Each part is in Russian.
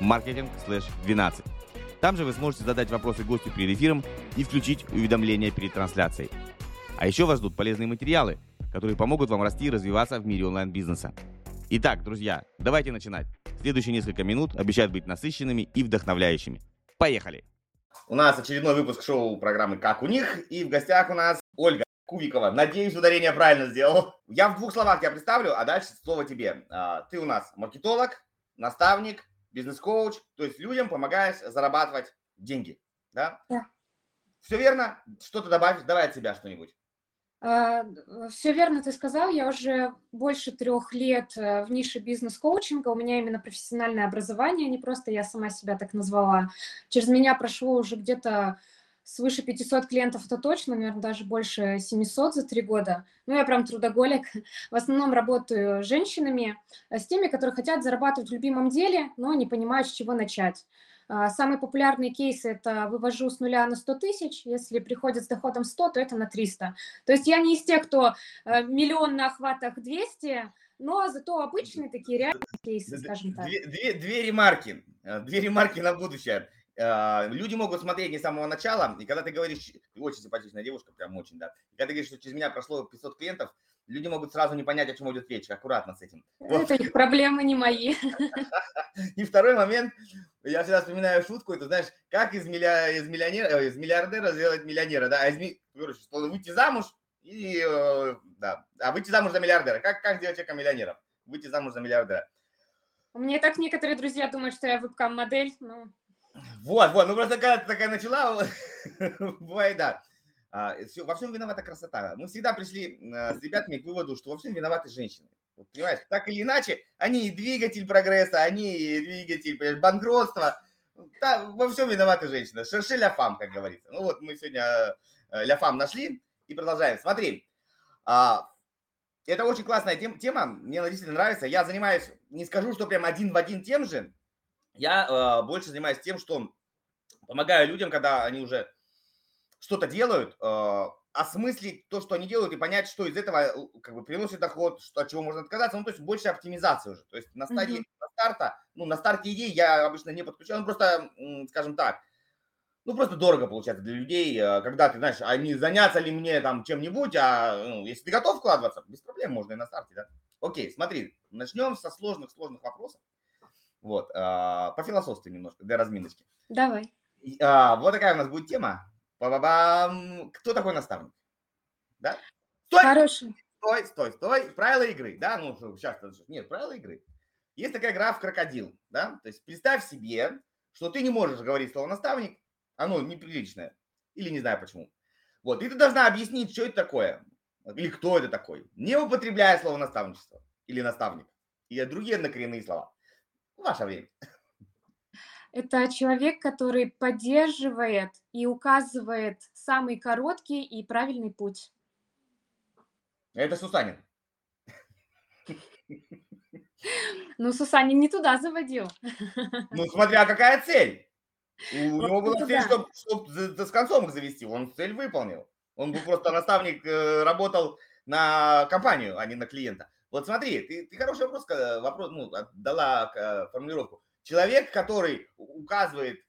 marketing/12. Там же вы сможете задать вопросы гостю перед эфиром и включить уведомления перед трансляцией. А еще вас ждут полезные материалы, которые помогут вам расти и развиваться в мире онлайн-бизнеса. Итак, друзья, давайте начинать. Следующие несколько минут обещают быть насыщенными и вдохновляющими. Поехали! У нас очередной выпуск шоу программы «Как у них» и в гостях у нас Ольга Кубикова. Надеюсь, ударение правильно сделал. Я в двух словах тебя представлю, а дальше слово тебе. Ты у нас маркетолог, наставник, бизнес-коуч, то есть людям помогаешь зарабатывать деньги, да? Да. Все верно? Что-то добавить? Давай от себя что-нибудь. А, Все верно ты сказал. Я уже больше трех лет э, в нише бизнес-коучинга. У меня именно профессиональное образование, не просто я сама себя так назвала. Через меня прошло уже где-то свыше 500 клиентов, это точно, наверное, даже больше 700 за три года. Ну, я прям трудоголик. В основном работаю с женщинами, э, с теми, которые хотят зарабатывать в любимом деле, но не понимают, с чего начать. А, самые популярные кейсы – это вывожу с нуля на 100 тысяч, если приходит с доходом 100, то это на 300. То есть я не из тех, кто э, миллион на охватах 200, но зато обычные такие реальные кейсы, скажем так. Две, две, две ремарки, э, две ремарки на будущее. Э, люди могут смотреть не с самого начала, и когда ты говоришь, очень симпатичная девушка, прям очень, да, и когда ты говоришь, что через меня прошло 500 клиентов, люди могут сразу не понять, о чем идет речь, аккуратно с этим. Это их проблемы, не мои. И второй момент, я всегда вспоминаю шутку, это знаешь, как из, миллиа, из, миллионера, э, из миллиардера сделать миллионера, да, а из, короче, что выйти замуж, и, э, да, а выйти замуж за миллиардера, как, как сделать человека миллионером? Выйти замуж за миллиардера. У меня так некоторые друзья думают, что я вебкам-модель, но вот, вот, ну просто когда ты такая начала, бывает, да. А, все, во всем виновата красота. Мы всегда пришли а, с ребятами к выводу, что во всем виноваты женщины. Вот, понимаешь, так или иначе, они двигатель прогресса, они двигатель понимаешь, банкротства. Да, во всем виноваты женщины. Шерши ля фам, как говорится. Ну вот мы сегодня э, ля фам нашли и продолжаем. Смотри, а, это очень классная тем, тема, мне она действительно нравится. Я занимаюсь, не скажу, что прям один в один тем же, я э, больше занимаюсь тем, что помогаю людям, когда они уже что-то делают, э, осмыслить то, что они делают, и понять, что из этого э, как бы приносит доход, что, от чего можно отказаться. Ну, то есть больше оптимизации уже. То есть на стадии mm-hmm. на старта, ну, на старте идеи я обычно не подключаю, ну, просто, скажем так, ну, просто дорого получается для людей, э, когда ты, знаешь, а не заняться ли мне там чем-нибудь, а ну, если ты готов вкладываться, без проблем можно и на старте, да. Окей, смотри, начнем со сложных-сложных вопросов. Вот, а, пофилософствуем немножко для разминочки. Давай. А, вот такая у нас будет тема. Ба-ба-бам. Кто такой наставник? Да? Стой! Хороший. Стой, стой, стой. Правила игры, да? Ну, сейчас, нет, правила игры. Есть такая игра в крокодил, да? То есть представь себе, что ты не можешь говорить слово наставник, оно неприличное. Или не знаю почему. Вот, и ты должна объяснить, что это такое. Или кто это такой. Не употребляя слово наставничество или наставник. Или другие однокоренные слова. Ваше время. Это человек, который поддерживает и указывает самый короткий и правильный путь. Это Сусанин. Ну, Сусанин не туда заводил. Ну, смотря какая цель. У него была цель, чтобы, чтобы с концом их завести. Он цель выполнил. Он был просто наставник, э, работал на компанию, а не на клиента. Вот смотри, ты, ты хороший вопрос, вопрос ну, дала э, формулировку. Человек, который указывает,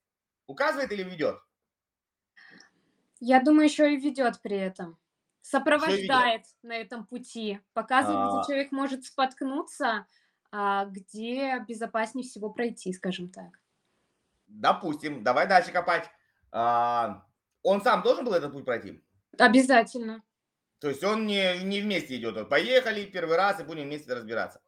указывает или ведет? Я думаю, еще и ведет при этом. Сопровождает на этом пути. Показывает, где а. человек может споткнуться, а где безопаснее всего пройти, скажем так. Допустим, давай дальше копать. А, он сам должен был этот путь пройти? Обязательно. То есть он не, не вместе идет. Вот поехали первый раз и будем вместе разбираться.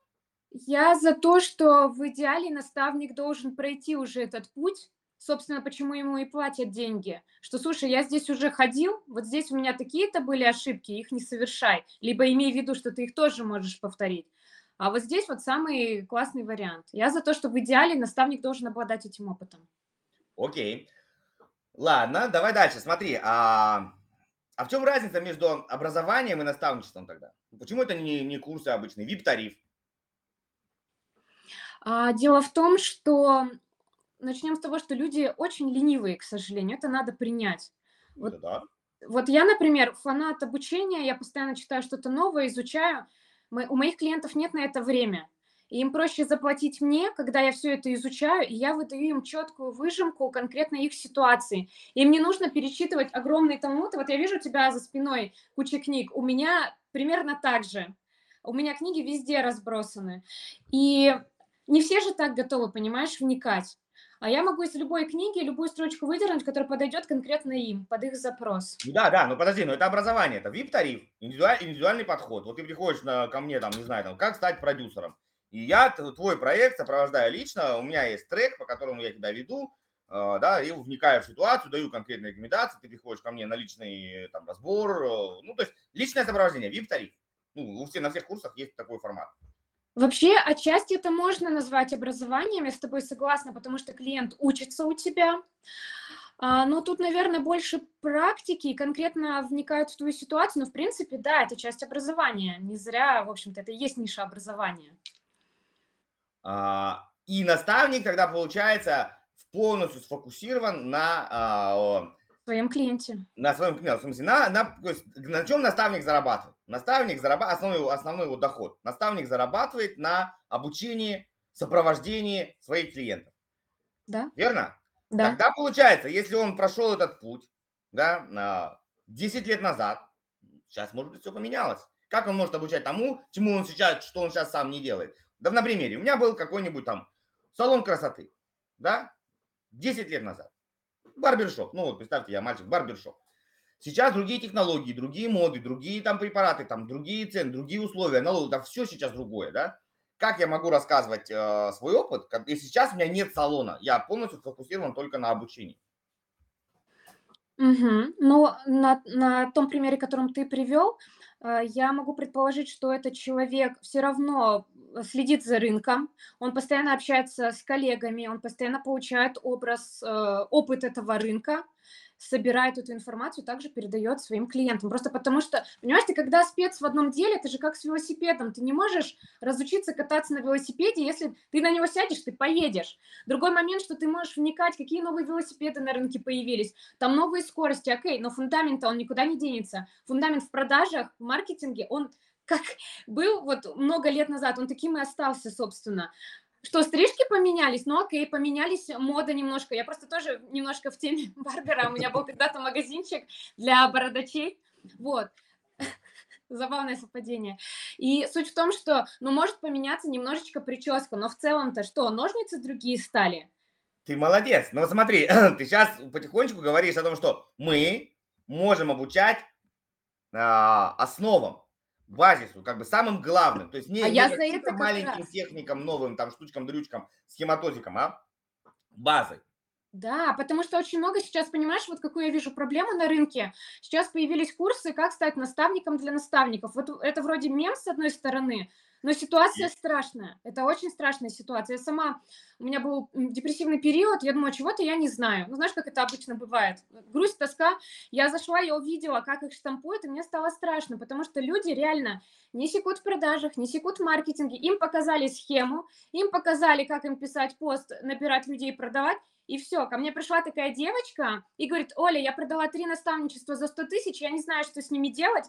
Я за то, что в идеале наставник должен пройти уже этот путь. Собственно, почему ему и платят деньги. Что, слушай, я здесь уже ходил, вот здесь у меня такие-то были ошибки, их не совершай. Либо имей в виду, что ты их тоже можешь повторить. А вот здесь вот самый классный вариант. Я за то, что в идеале наставник должен обладать этим опытом. Окей. Ладно, давай дальше. Смотри, а, а в чем разница между образованием и наставничеством тогда? Почему это не, не курсы обычные, VIP-тариф? А, дело в том, что начнем с того, что люди очень ленивые, к сожалению. Это надо принять. Вот, да. вот я, например, фанат обучения, я постоянно читаю что-то новое, изучаю. Мы, у моих клиентов нет на это время. И им проще заплатить мне, когда я все это изучаю, и я выдаю им четкую выжимку конкретно их ситуации. Им не нужно перечитывать огромные талмуды. Вот я вижу тебя за спиной куча книг. У меня примерно так же. У меня книги везде разбросаны. И не все же так готовы, понимаешь, вникать. А я могу из любой книги любую строчку выдернуть, которая подойдет конкретно им, под их запрос. Да, да, ну подожди, но это образование, это VIP-тариф, индивидуаль, индивидуальный подход. Вот ты приходишь на, ко мне, там, не знаю, там, как стать продюсером. И я твой проект сопровождаю лично, у меня есть трек, по которому я тебя веду, э, да, и вникаю в ситуацию, даю конкретные рекомендации, ты приходишь ко мне на личный там разбор, э, ну, то есть личное сопровождение, VIP-тариф. Ну, у всех, на всех курсах есть такой формат. Вообще, отчасти это можно назвать образованием, я с тобой согласна, потому что клиент учится у тебя. А, но тут, наверное, больше практики и конкретно вникают в твою ситуацию. Но, в принципе, да, это часть образования. Не зря, в общем-то, это и есть ниша образования. А, и наставник тогда, получается, полностью сфокусирован на а, своем клиенте. На своем клиенте, в смысле, на, на, на чем наставник зарабатывает? Наставник зарабатывает, основной, основной его доход. Наставник зарабатывает на обучении, сопровождении своих клиентов. Да. Верно? Да. Тогда получается, если он прошел этот путь, да, 10 лет назад, сейчас, может быть, все поменялось. Как он может обучать тому, чему он сейчас, что он сейчас сам не делает? Да на примере, у меня был какой-нибудь там салон красоты, да, 10 лет назад. Барбершоп. Ну вот, представьте, я мальчик, барбершоп. Сейчас другие технологии, другие моды, другие там препараты, там другие цены, другие условия, налоги, да все сейчас другое, да? Как я могу рассказывать э, свой опыт, если сейчас у меня нет салона, я полностью сфокусирован только на обучении. Угу. Ну, на, на том примере, которым ты привел, э, я могу предположить, что этот человек все равно следит за рынком, он постоянно общается с коллегами, он постоянно получает образ, э, опыт этого рынка, собирает эту информацию, также передает своим клиентам. Просто потому что, понимаешь, ты когда спец в одном деле, это же как с велосипедом. Ты не можешь разучиться кататься на велосипеде, если ты на него сядешь, ты поедешь. Другой момент, что ты можешь вникать, какие новые велосипеды на рынке появились, там новые скорости, окей, но фундамент он никуда не денется. Фундамент в продажах, в маркетинге, он как был вот много лет назад, он таким и остался, собственно. Что, стрижки поменялись? Ну, окей, поменялись, мода немножко. Я просто тоже немножко в теме барбера. У меня был когда-то магазинчик для бородачей. Вот. Забавное совпадение. И суть в том, что, ну, может поменяться немножечко прическа, но в целом-то что, ножницы другие стали? Ты молодец. Но смотри, ты сейчас потихонечку говоришь о том, что мы можем обучать э, основам базису, как бы самым главным. То есть не, а не я за это маленьким раз. техникам, новым там штучкам, дрючкам, схематозикам, а базой. Да, потому что очень много сейчас, понимаешь, вот какую я вижу проблему на рынке. Сейчас появились курсы, как стать наставником для наставников. Вот это вроде мем с одной стороны, но ситуация страшная. Это очень страшная ситуация. Я сама, у меня был депрессивный период, я думаю, чего-то я не знаю. Ну, знаешь, как это обычно бывает. Грусть, тоска. Я зашла, я увидела, как их штампуют, и мне стало страшно, потому что люди реально не секут в продажах, не секут в маркетинге. Им показали схему, им показали, как им писать пост, набирать людей, продавать, и все, ко мне пришла такая девочка и говорит, Оля, я продала три наставничества за 100 тысяч, я не знаю, что с ними делать,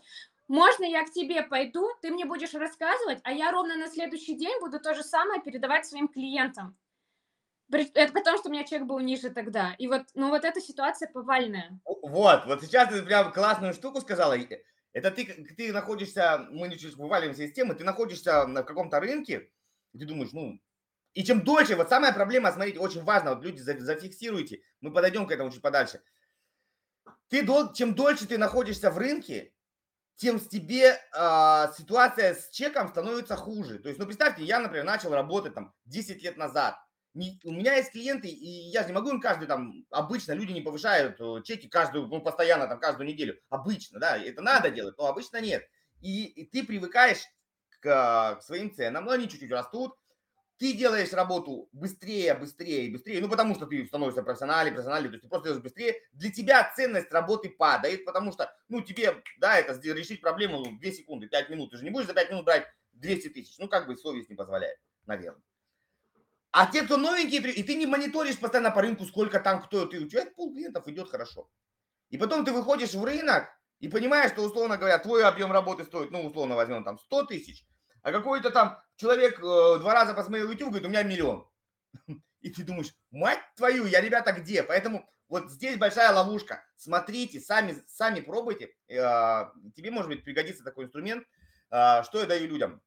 можно я к тебе пойду, ты мне будешь рассказывать, а я ровно на следующий день буду то же самое передавать своим клиентам. Это потому, что у меня чек был ниже тогда. И вот, ну вот эта ситуация повальная. Вот, вот сейчас ты прям классную штуку сказала. Это ты, ты находишься, мы не чуть вываливаемся из темы, ты находишься на каком-то рынке, и ты думаешь, ну, и чем дольше, вот самая проблема, смотрите, очень важно, вот люди зафиксируйте, мы подойдем к этому чуть подальше. Ты, чем дольше ты находишься в рынке, тем тебе э, ситуация с чеком становится хуже. То есть, ну, представьте, я, например, начал работать там 10 лет назад. Не, у меня есть клиенты, и я же не могу им каждый там, обычно люди не повышают э, чеки каждую, ну, постоянно там каждую неделю. Обычно, да, это надо делать, но обычно нет. И, и ты привыкаешь к к, к своим ценам, но они чуть-чуть растут, ты делаешь работу быстрее, быстрее и быстрее, ну, потому что ты становишься профессионалом, профессионалом, то есть ты просто делаешь быстрее, для тебя ценность работы падает, потому что, ну, тебе, да, это решить проблему в 2 секунды, 5 минут, ты же не будешь за 5 минут брать 200 тысяч, ну, как бы совесть не позволяет, наверное. А те, кто новенькие, и ты не мониторишь постоянно по рынку, сколько там кто, ты, у тебя пол клиентов идет хорошо. И потом ты выходишь в рынок и понимаешь, что, условно говоря, твой объем работы стоит, ну, условно возьмем там 100 тысяч, а какой-то там человек э, два раза посмотрел YouTube, говорит, у меня миллион. И ты думаешь, мать твою, я, ребята, где? Поэтому вот здесь большая ловушка. Смотрите, сами, сами пробуйте. Э, тебе, может быть, пригодится такой инструмент. Э, что я даю людям?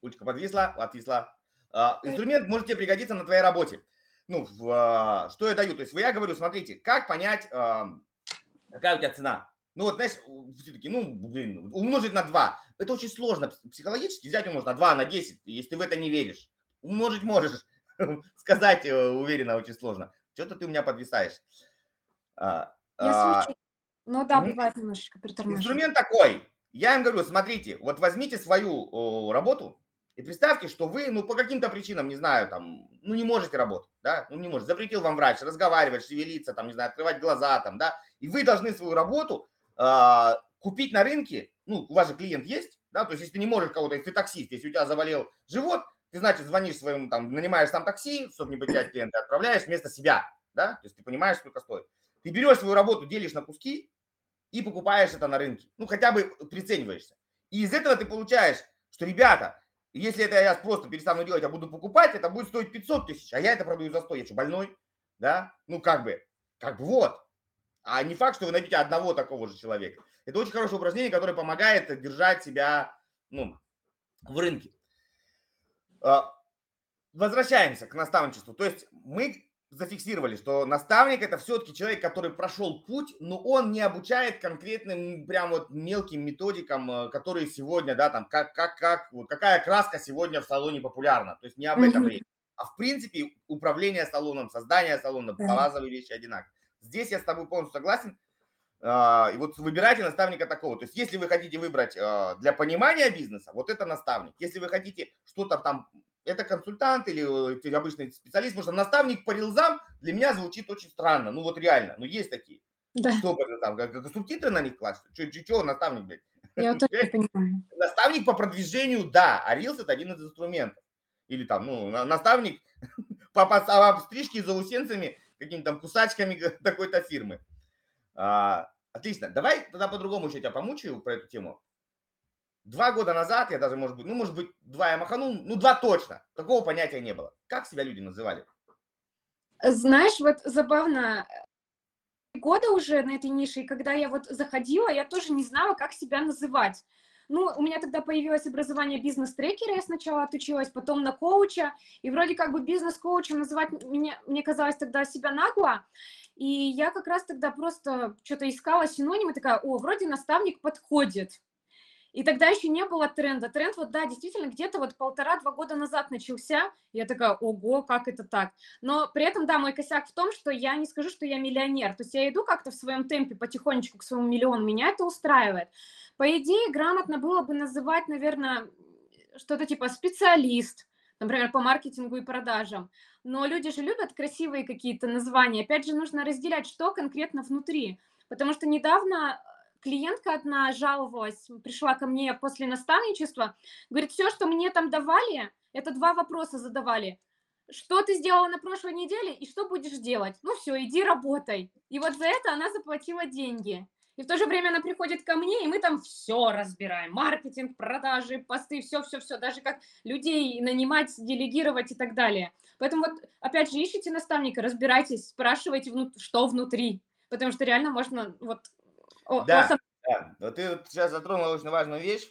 Ручка подвисла, отвисла. Э, инструмент может тебе пригодиться на твоей работе. Ну, в, что я даю? То есть я говорю, смотрите, как понять, какая у тебя цена? Ну вот, знаешь, все-таки, ну, блин, умножить на 2. Это очень сложно психологически. Взять умножить на 2, на 10, если ты в это не веришь. Умножить можешь. Сказать э, уверенно очень сложно. Что-то ты у меня подвисаешь. А, Я а, Ну да, бывает немножечко Инструмент такой. Я им говорю, смотрите, вот возьмите свою о, работу и представьте, что вы, ну, по каким-то причинам, не знаю, там, ну, не можете работать, да, ну, не можете. Запретил вам врач разговаривать, шевелиться, там, не знаю, открывать глаза, там, да, и вы должны свою работу а, купить на рынке, ну, у вас же клиент есть, да, то есть если ты не можешь кого-то, если ты таксист, если у тебя заболел живот, ты, значит, звонишь своему, там, нанимаешь там такси, чтобы не потерять клиента, отправляешь вместо себя, да, то есть ты понимаешь, сколько стоит. Ты берешь свою работу, делишь на куски и покупаешь это на рынке, ну, хотя бы прицениваешься. И из этого ты получаешь, что, ребята, если это я просто перестану делать, а буду покупать, это будет стоить 500 тысяч, а я это продаю за 100, я что, больной, да, ну, как бы, как бы вот, а не факт, что вы найдете одного такого же человека. Это очень хорошее упражнение, которое помогает держать себя ну, в рынке. А, возвращаемся к наставничеству. То есть мы зафиксировали, что наставник это все-таки человек, который прошел путь, но он не обучает конкретным прям вот мелким методикам, э, которые сегодня, да, там, как, как, как, какая краска сегодня в салоне популярна. То есть не об этом речь. А в принципе управление салоном, создание салона, базовые вещи одинаковые. Здесь я с тобой полностью согласен. А, и вот выбирайте наставника такого. То есть, если вы хотите выбрать а, для понимания бизнеса, вот это наставник. Если вы хотите что-то там, это консультант или э, обычный специалист, потому что наставник по рилзам для меня звучит очень странно. Ну вот реально, ну есть такие. Да. Что там, как, субтитры на них класть? Что, что, что наставник, блядь? Я тоже не понимаю. Наставник по продвижению, да, а рилс это один из инструментов. Или там, ну, наставник по, по, по стрижке за заусенцами какими-то там кусачками такой-то фирмы. А, отлично. Давай тогда по-другому еще тебя помучаю про эту тему. Два года назад, я даже, может быть, ну, может быть, два я маханул, ну, два точно. Такого понятия не было. Как себя люди называли? Знаешь, вот забавно, года уже на этой нише, и когда я вот заходила, я тоже не знала, как себя называть. Ну, у меня тогда появилось образование бизнес-трекера, я сначала отучилась, потом на коуча, и вроде как бы бизнес-коучем называть меня, мне казалось тогда себя нагло, и я как раз тогда просто что-то искала синонимы, такая, о, вроде наставник подходит. И тогда еще не было тренда. Тренд вот, да, действительно, где-то вот полтора-два года назад начался. Я такая, ого, как это так? Но при этом, да, мой косяк в том, что я не скажу, что я миллионер. То есть я иду как-то в своем темпе потихонечку к своему миллиону. Меня это устраивает. По идее, грамотно было бы называть, наверное, что-то типа специалист, например, по маркетингу и продажам. Но люди же любят красивые какие-то названия. Опять же, нужно разделять, что конкретно внутри. Потому что недавно клиентка одна жаловалась, пришла ко мне после наставничества, говорит, все, что мне там давали, это два вопроса задавали. Что ты сделала на прошлой неделе и что будешь делать? Ну все, иди работай. И вот за это она заплатила деньги. И в то же время она приходит ко мне, и мы там все разбираем. Маркетинг, продажи, посты, все-все-все. Даже как людей нанимать, делегировать и так далее. Поэтому вот, опять же, ищите наставника, разбирайтесь, спрашивайте, что внутри. Потому что реально можно вот... Да, о... да. Но ты вот сейчас затронула очень важную вещь,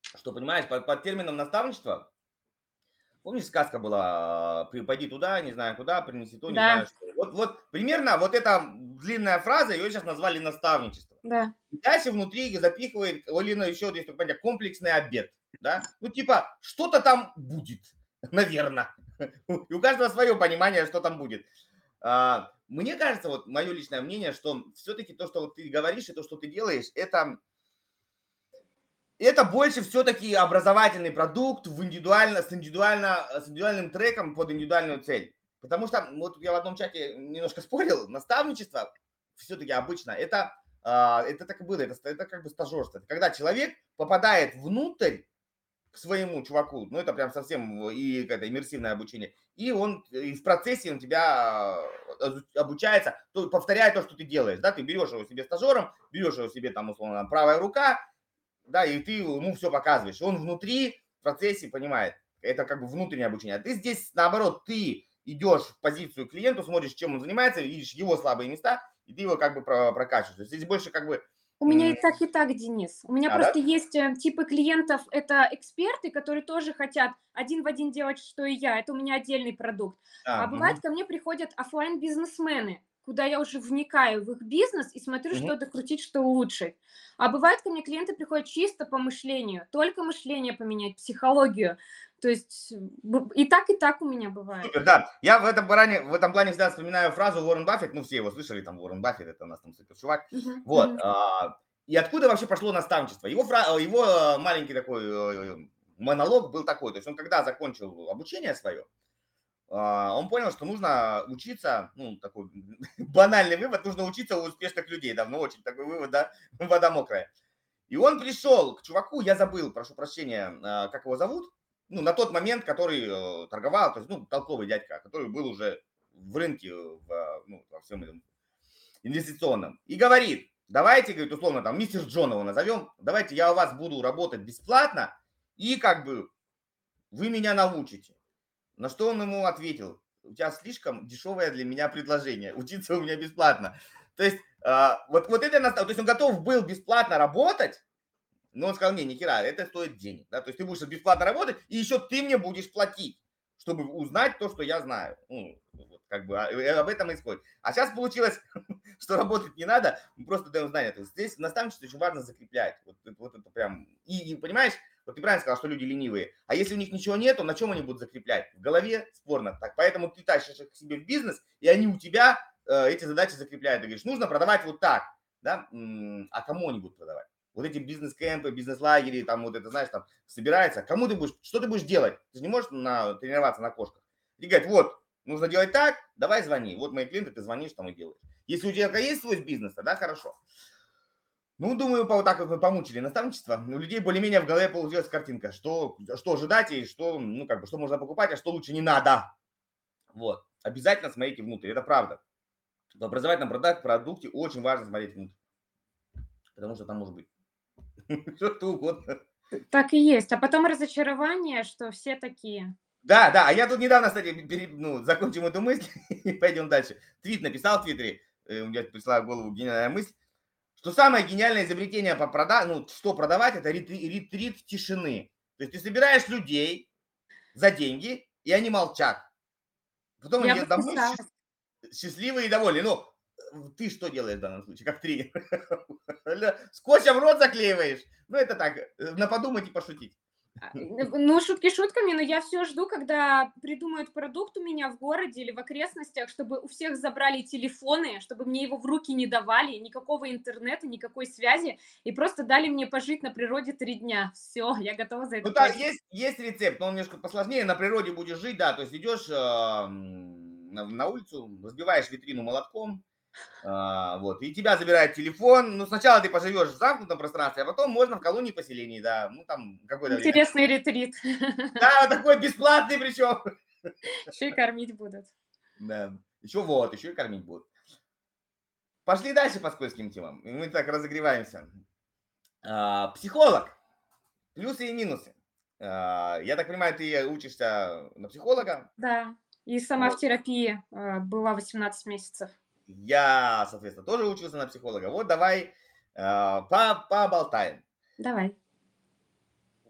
что, понимаешь, под, под термином наставничество Помнишь, сказка была, пойди туда, не знаю куда, принеси то, не да. знаю что. Вот, вот примерно вот эта длинная фраза, ее сейчас назвали наставничество. Да. И дальше внутри запихивает Олина еще, если понять, комплексный обед. Да? Ну, типа, что-то там будет, наверное. И у каждого свое понимание, что там будет. А, мне кажется, вот мое личное мнение, что все-таки то, что вот ты говоришь, и то, что ты делаешь, это это больше все-таки образовательный продукт в индивидуально, с, индивидуально, с индивидуальным треком под индивидуальную цель. Потому что, вот я в одном чате немножко спорил, наставничество все-таки обычно это, а, это так и было, это, это как бы стажерство. Когда человек попадает внутрь к своему чуваку, ну это прям совсем и это иммерсивное обучение, и он и в процессе он тебя обучается, то, повторяя то, что ты делаешь, да, ты берешь его себе стажером, берешь его себе там условно правая рука, да, и ты ему все показываешь. Он внутри в процессе понимает, это как бы внутреннее обучение. А ты здесь, наоборот, ты идешь в позицию клиенту, смотришь, чем он занимается, видишь его слабые места, и ты его как бы прокачиваешь. То есть здесь больше как бы у меня и так, и так, Денис. У меня а, просто да? есть э, типы клиентов, это эксперты, которые тоже хотят один в один делать, что и я. Это у меня отдельный продукт. А, а бывает, угу. ко мне приходят офлайн бизнесмены куда я уже вникаю в их бизнес и смотрю, mm-hmm. что докрутить, что улучшить. А бывает, ко мне клиенты приходят чисто по мышлению, только мышление поменять, психологию. То есть и так, и так у меня бывает. Супер, да. Я в этом, плане, в этом плане всегда вспоминаю фразу Уоррен Баффет, ну все его слышали, там Уоррен Баффет, это у нас там супер чувак. Uh-huh, вот. Uh-huh. И откуда вообще пошло наставничество? Его, фра... его э, маленький такой э, монолог был такой, то есть он когда закончил обучение свое, а, он понял, что нужно учиться, ну, такой банальный вывод, нужно учиться у успешных людей, давно очень такой вывод, да, вода мокрая. И он пришел к чуваку, я забыл, прошу прощения, а, как его зовут, ну, на тот момент, который э, торговал, то есть, ну, толковый дядька, который был уже в рынке, в, ну, во всем этом инвестиционном, и говорит, давайте, говорит, условно, там, мистер Джон его назовем, давайте я у вас буду работать бесплатно, и как бы вы меня научите. На что он ему ответил, у тебя слишком дешевое для меня предложение, учиться у меня бесплатно. То есть а, вот, вот это, то есть он готов был бесплатно работать, но он сказал, не, ни хера, это стоит денег. Да? То есть ты будешь бесплатно работать, и еще ты мне будешь платить, чтобы узнать то, что я знаю. Ну, вот, как бы а, об этом исходит. А сейчас получилось, что работать не надо, мы просто даем знания. То есть здесь наставничество очень важно закреплять. Вот, вот это прям, и, и понимаешь, вот ты правильно сказал, что люди ленивые. А если у них ничего нет, то на чем они будут закреплять? В голове спорно так. Поэтому ты тащишь их к себе в бизнес, и они у тебя э, эти задачи закрепляют. Ты говоришь, нужно продавать вот так. Да? А кому они будут продавать? Вот эти бизнес-кемпы, бизнес-лагери, там вот это, знаешь, там собирается. Кому ты будешь, что ты будешь делать? Ты же не можешь на, тренироваться на кошках. И говорит, вот, нужно делать так, давай звони. Вот мои клиенты, ты звонишь там и делаешь. Если у тебя есть свой бизнес, тогда хорошо. Ну, думаю, вот так вот мы помучили наставничество. У людей более-менее в голове получилась картинка, что, что ожидать и что, ну, как бы, что можно покупать, а что лучше не надо. Вот. Обязательно смотрите внутрь, это правда. В образовательном продукте очень важно смотреть внутрь. Потому что там может быть что-то угодно. Так и есть. А потом разочарование, что все такие. Да, да. А я тут недавно, кстати, пере, ну, закончим эту мысль и пойдем дальше. Твит написал в Твиттере, э, у меня пришла в голову гениальная мысль что самое гениальное изобретение по продать, ну, что продавать, это ретрит, ретрит тишины. То есть ты собираешь людей за деньги, и они молчат. Потом они домой счастливые и довольны. Ну, ты что делаешь в данном случае, как тренер? Скотчем рот заклеиваешь. Ну, это так, э, на подумать и пошутить. А, ну, шутки шутками, но я все жду, когда придумают продукт у меня в городе или в окрестностях, чтобы у всех забрали телефоны, чтобы мне его в руки не давали, никакого интернета, никакой связи, и просто дали мне пожить на природе три дня. Все, я готова за это. Ну, да, есть, есть рецепт, но он немножко посложнее. На природе будешь жить, да, то есть идешь э, на, на улицу, разбиваешь витрину молотком, а, вот, и тебя забирает телефон. Ну, сначала ты поживешь в замкнутом пространстве, а потом можно в колонии поселений, да. Ну, там какой-то... Интересный время. ретрит. Да, такой бесплатный причем. Еще и кормить будут. Да, еще вот, еще и кормить будут. Пошли дальше по скользким темам. Мы так разогреваемся. А, психолог. Плюсы и минусы. А, я так понимаю, ты учишься на психолога? Да, и сама вот. в терапии была 18 месяцев. Я, соответственно, тоже учился на психолога. Вот давай э, поболтаем. Давай.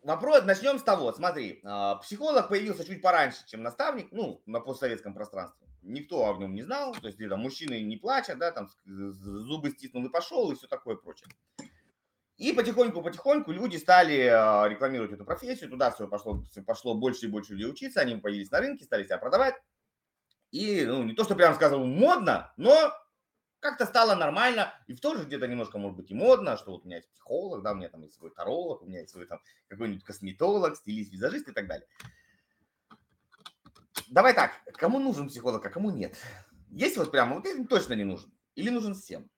Вопрос, начнем с того, смотри, э, психолог появился чуть пораньше, чем наставник, ну, на постсоветском пространстве. Никто о нем не знал, то есть там мужчины не плачут, да, там зубы стиснул и пошел, и все такое прочее. И потихоньку-потихоньку люди стали э, рекламировать эту профессию, туда все пошло, пошло больше и больше людей учиться, они появились на рынке, стали себя продавать. И, ну, не то, что прям сказал модно, но как-то стало нормально, и в тоже где-то немножко, может быть, и модно, что вот у меня есть психолог, да, у меня там есть свой таролог, у меня есть свой там какой-нибудь косметолог, стилист, визажист и так далее. Давай так, кому нужен психолог, а кому нет? Есть вот прямо, вот точно не нужен. Или нужен всем?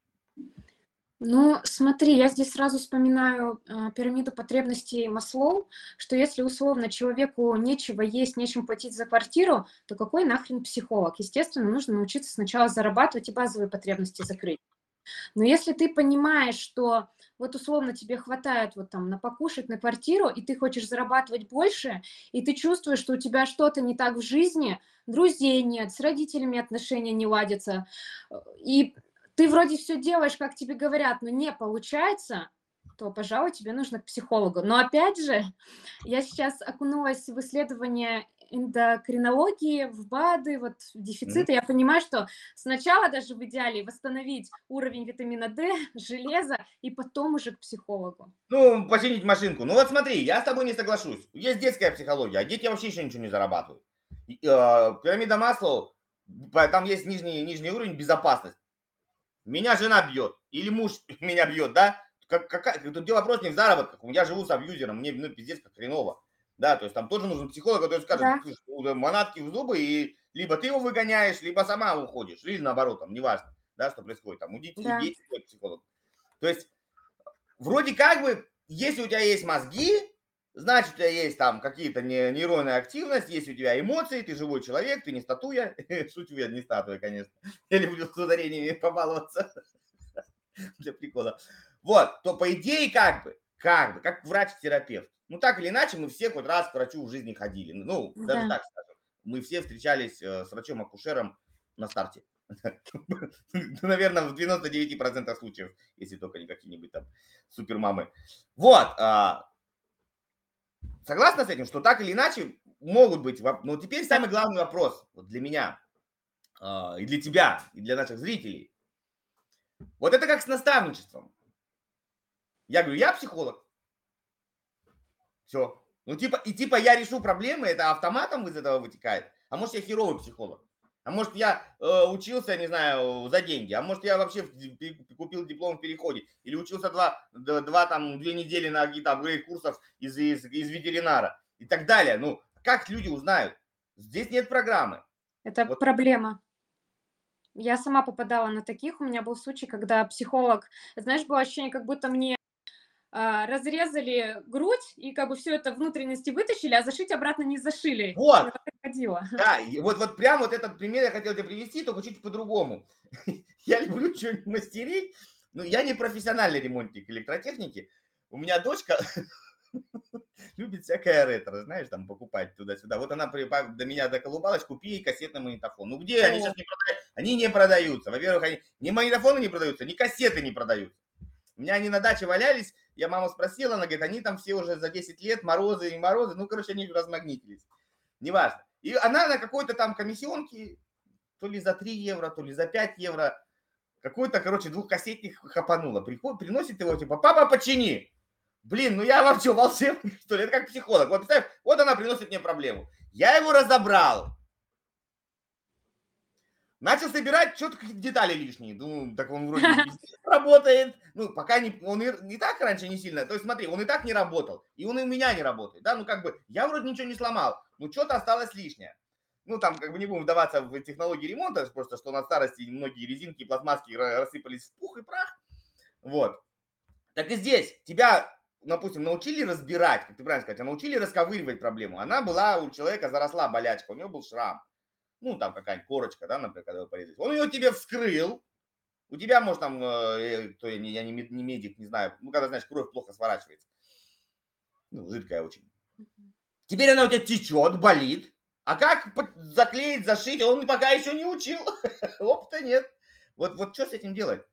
Ну, смотри, я здесь сразу вспоминаю э, пирамиду потребностей Маслоу, что если условно человеку нечего есть, нечем платить за квартиру, то какой нахрен психолог? Естественно, нужно научиться сначала зарабатывать и базовые потребности закрыть. Но если ты понимаешь, что вот условно тебе хватает вот там на покушать, на квартиру, и ты хочешь зарабатывать больше, и ты чувствуешь, что у тебя что-то не так в жизни, друзей нет, с родителями отношения не ладятся, э, и ты вроде все делаешь, как тебе говорят, но не получается, то, пожалуй, тебе нужно к психологу. Но опять же, я сейчас окунулась в исследование эндокринологии, в БАДы, вот в дефициты, я понимаю, что сначала даже в идеале восстановить уровень витамина D, железа, и потом уже к психологу. Ну, починить машинку. Ну вот смотри, я с тобой не соглашусь. Есть детская психология, а дети вообще еще ничего не зарабатывают. Э, пирамида Маслоу, там есть нижний, нижний уровень безопасности меня жена бьет, или муж меня бьет, да, как, как, тут вопрос не в заработках, я живу с абьюзером, мне, ну, пиздец, как хреново, да, то есть там тоже нужен психолог, который скажет, да. манатки в зубы, и либо ты его выгоняешь, либо сама уходишь, или наоборот, там, неважно, да, что происходит, там, у детей, да. дети психолог. То есть, вроде как бы, если у тебя есть мозги, значит, у тебя есть там какие-то нейронная активность, есть у тебя эмоции, ты живой человек, ты не статуя. Шучу я, не статуя, конечно. Я люблю с ударениями побаловаться для прикола. Вот, то по идее как бы, как бы, как врач-терапевт. Ну, так или иначе, мы все хоть раз к врачу в жизни ходили. Ну, даже да. так скажем. Мы все встречались э, с врачом-акушером на старте. Наверное, в 99% случаев, если только не какие-нибудь там супермамы. Вот, а, Согласна с этим, что так или иначе могут быть... Но теперь самый главный вопрос вот для меня э, и для тебя, и для наших зрителей. Вот это как с наставничеством. Я говорю, я психолог. Все. Ну, типа, и типа я решу проблемы, это автоматом из этого вытекает. А может, я херовый психолог. А может, я э, учился, не знаю, за деньги. А может, я вообще купил диплом в переходе. Или учился два, два там, две недели на какие-то апгрейд курсов из, из, из ветеринара. И так далее. Ну, как люди узнают? Здесь нет программы. Это вот. проблема. Я сама попадала на таких. У меня был случай, когда психолог, знаешь, было ощущение, как будто мне разрезали грудь и как бы все это внутренности вытащили, а зашить обратно не зашили. Вот. Да, и вот, вот прям вот этот пример я хотел тебе привести, только чуть по-другому. Я люблю что-нибудь мастерить, но я не профессиональный ремонтник электротехники. У меня дочка любит всякое ретро, знаешь, там покупать туда-сюда. Вот она до меня доколубалась, купи ей кассетный магнитофон. Ну где они сейчас не продаются? Они не продаются. Во-первых, они ни магнитофоны не продаются, ни кассеты не продаются. У меня они на даче валялись, я маму спросила, она говорит, они там все уже за 10 лет, морозы и морозы, ну, короче, они размагнитились. Неважно. И она на какой-то там комиссионке, то ли за 3 евро, то ли за 5 евро, какой-то, короче, двухкассетник хапанула. Приходит, приносит его, типа, папа, почини. Блин, ну я вообще волшебник, что ли? Это как психолог. Вот представь, вот она приносит мне проблему. Я его разобрал. Начал собирать что-то детали лишние. Думаю, так он вроде работает. Ну, пока не, он и, не так раньше не сильно. То есть смотри, он и так не работал. И он и у меня не работает. Да, ну как бы я вроде ничего не сломал. Ну что-то осталось лишнее. Ну там как бы не будем вдаваться в технологии ремонта. Просто что на старости многие резинки, пластмасски рассыпались в пух и прах. Вот. Так и здесь тебя, допустим, научили разбирать, как ты правильно сказать, а научили расковыривать проблему. Она была у человека заросла болячка, у него был шрам ну, там какая-нибудь корочка, да, например, когда вы порезали, он ее тебе вскрыл, у тебя, может, там, э, то я, не, я не, не медик, не знаю, ну, когда, знаешь, кровь плохо сворачивается, ну, жидкая очень. Теперь она у тебя течет, болит, а как заклеить, зашить, он пока еще не учил, опыта нет. Вот, вот что с этим делать?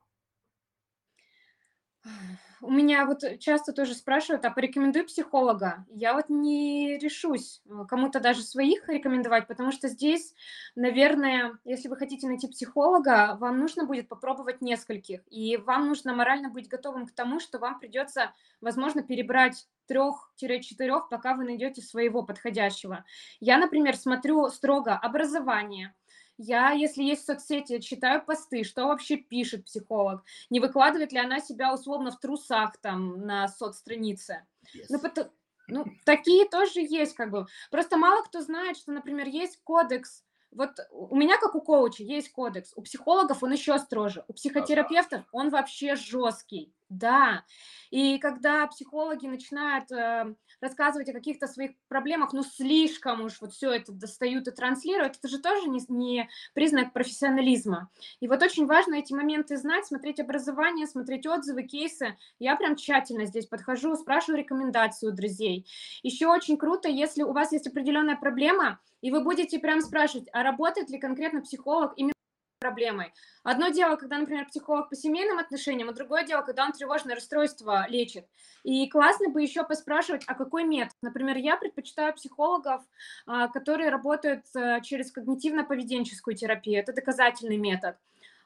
У меня вот часто тоже спрашивают, а порекомендуй психолога. Я вот не решусь э, кому-то даже своих рекомендовать, потому что здесь, наверное, если вы хотите найти психолога, вам нужно будет попробовать нескольких, и вам нужно морально быть готовым к тому, что вам придется, возможно, перебрать трех-четырех, пока вы найдете своего подходящего. Я, например, смотрю строго образование, Я, если есть соцсети, читаю посты, что вообще пишет психолог, не выкладывает ли она себя условно в трусах там на соцстранице. Yes. Ну, потому, ну, такие тоже есть, как бы. Просто мало кто знает, что, например, есть кодекс вот у меня, как у коуча, есть кодекс. У психологов он еще строже. У психотерапевтов он вообще жесткий. Да. И когда психологи начинают э, рассказывать о каких-то своих проблемах, ну, слишком уж вот все это достают и транслируют, это же тоже не, не признак профессионализма. И вот очень важно эти моменты знать, смотреть образование, смотреть отзывы, кейсы. Я прям тщательно здесь подхожу, спрашиваю рекомендации у друзей. Еще очень круто, если у вас есть определенная проблема, и вы будете прям спрашивать, а работает ли конкретно психолог именно проблемой. Одно дело, когда, например, психолог по семейным отношениям, а другое дело, когда он тревожное расстройство лечит. И классно бы еще поспрашивать, а какой метод. Например, я предпочитаю психологов, а, которые работают э, через когнитивно-поведенческую терапию. Это доказательный метод.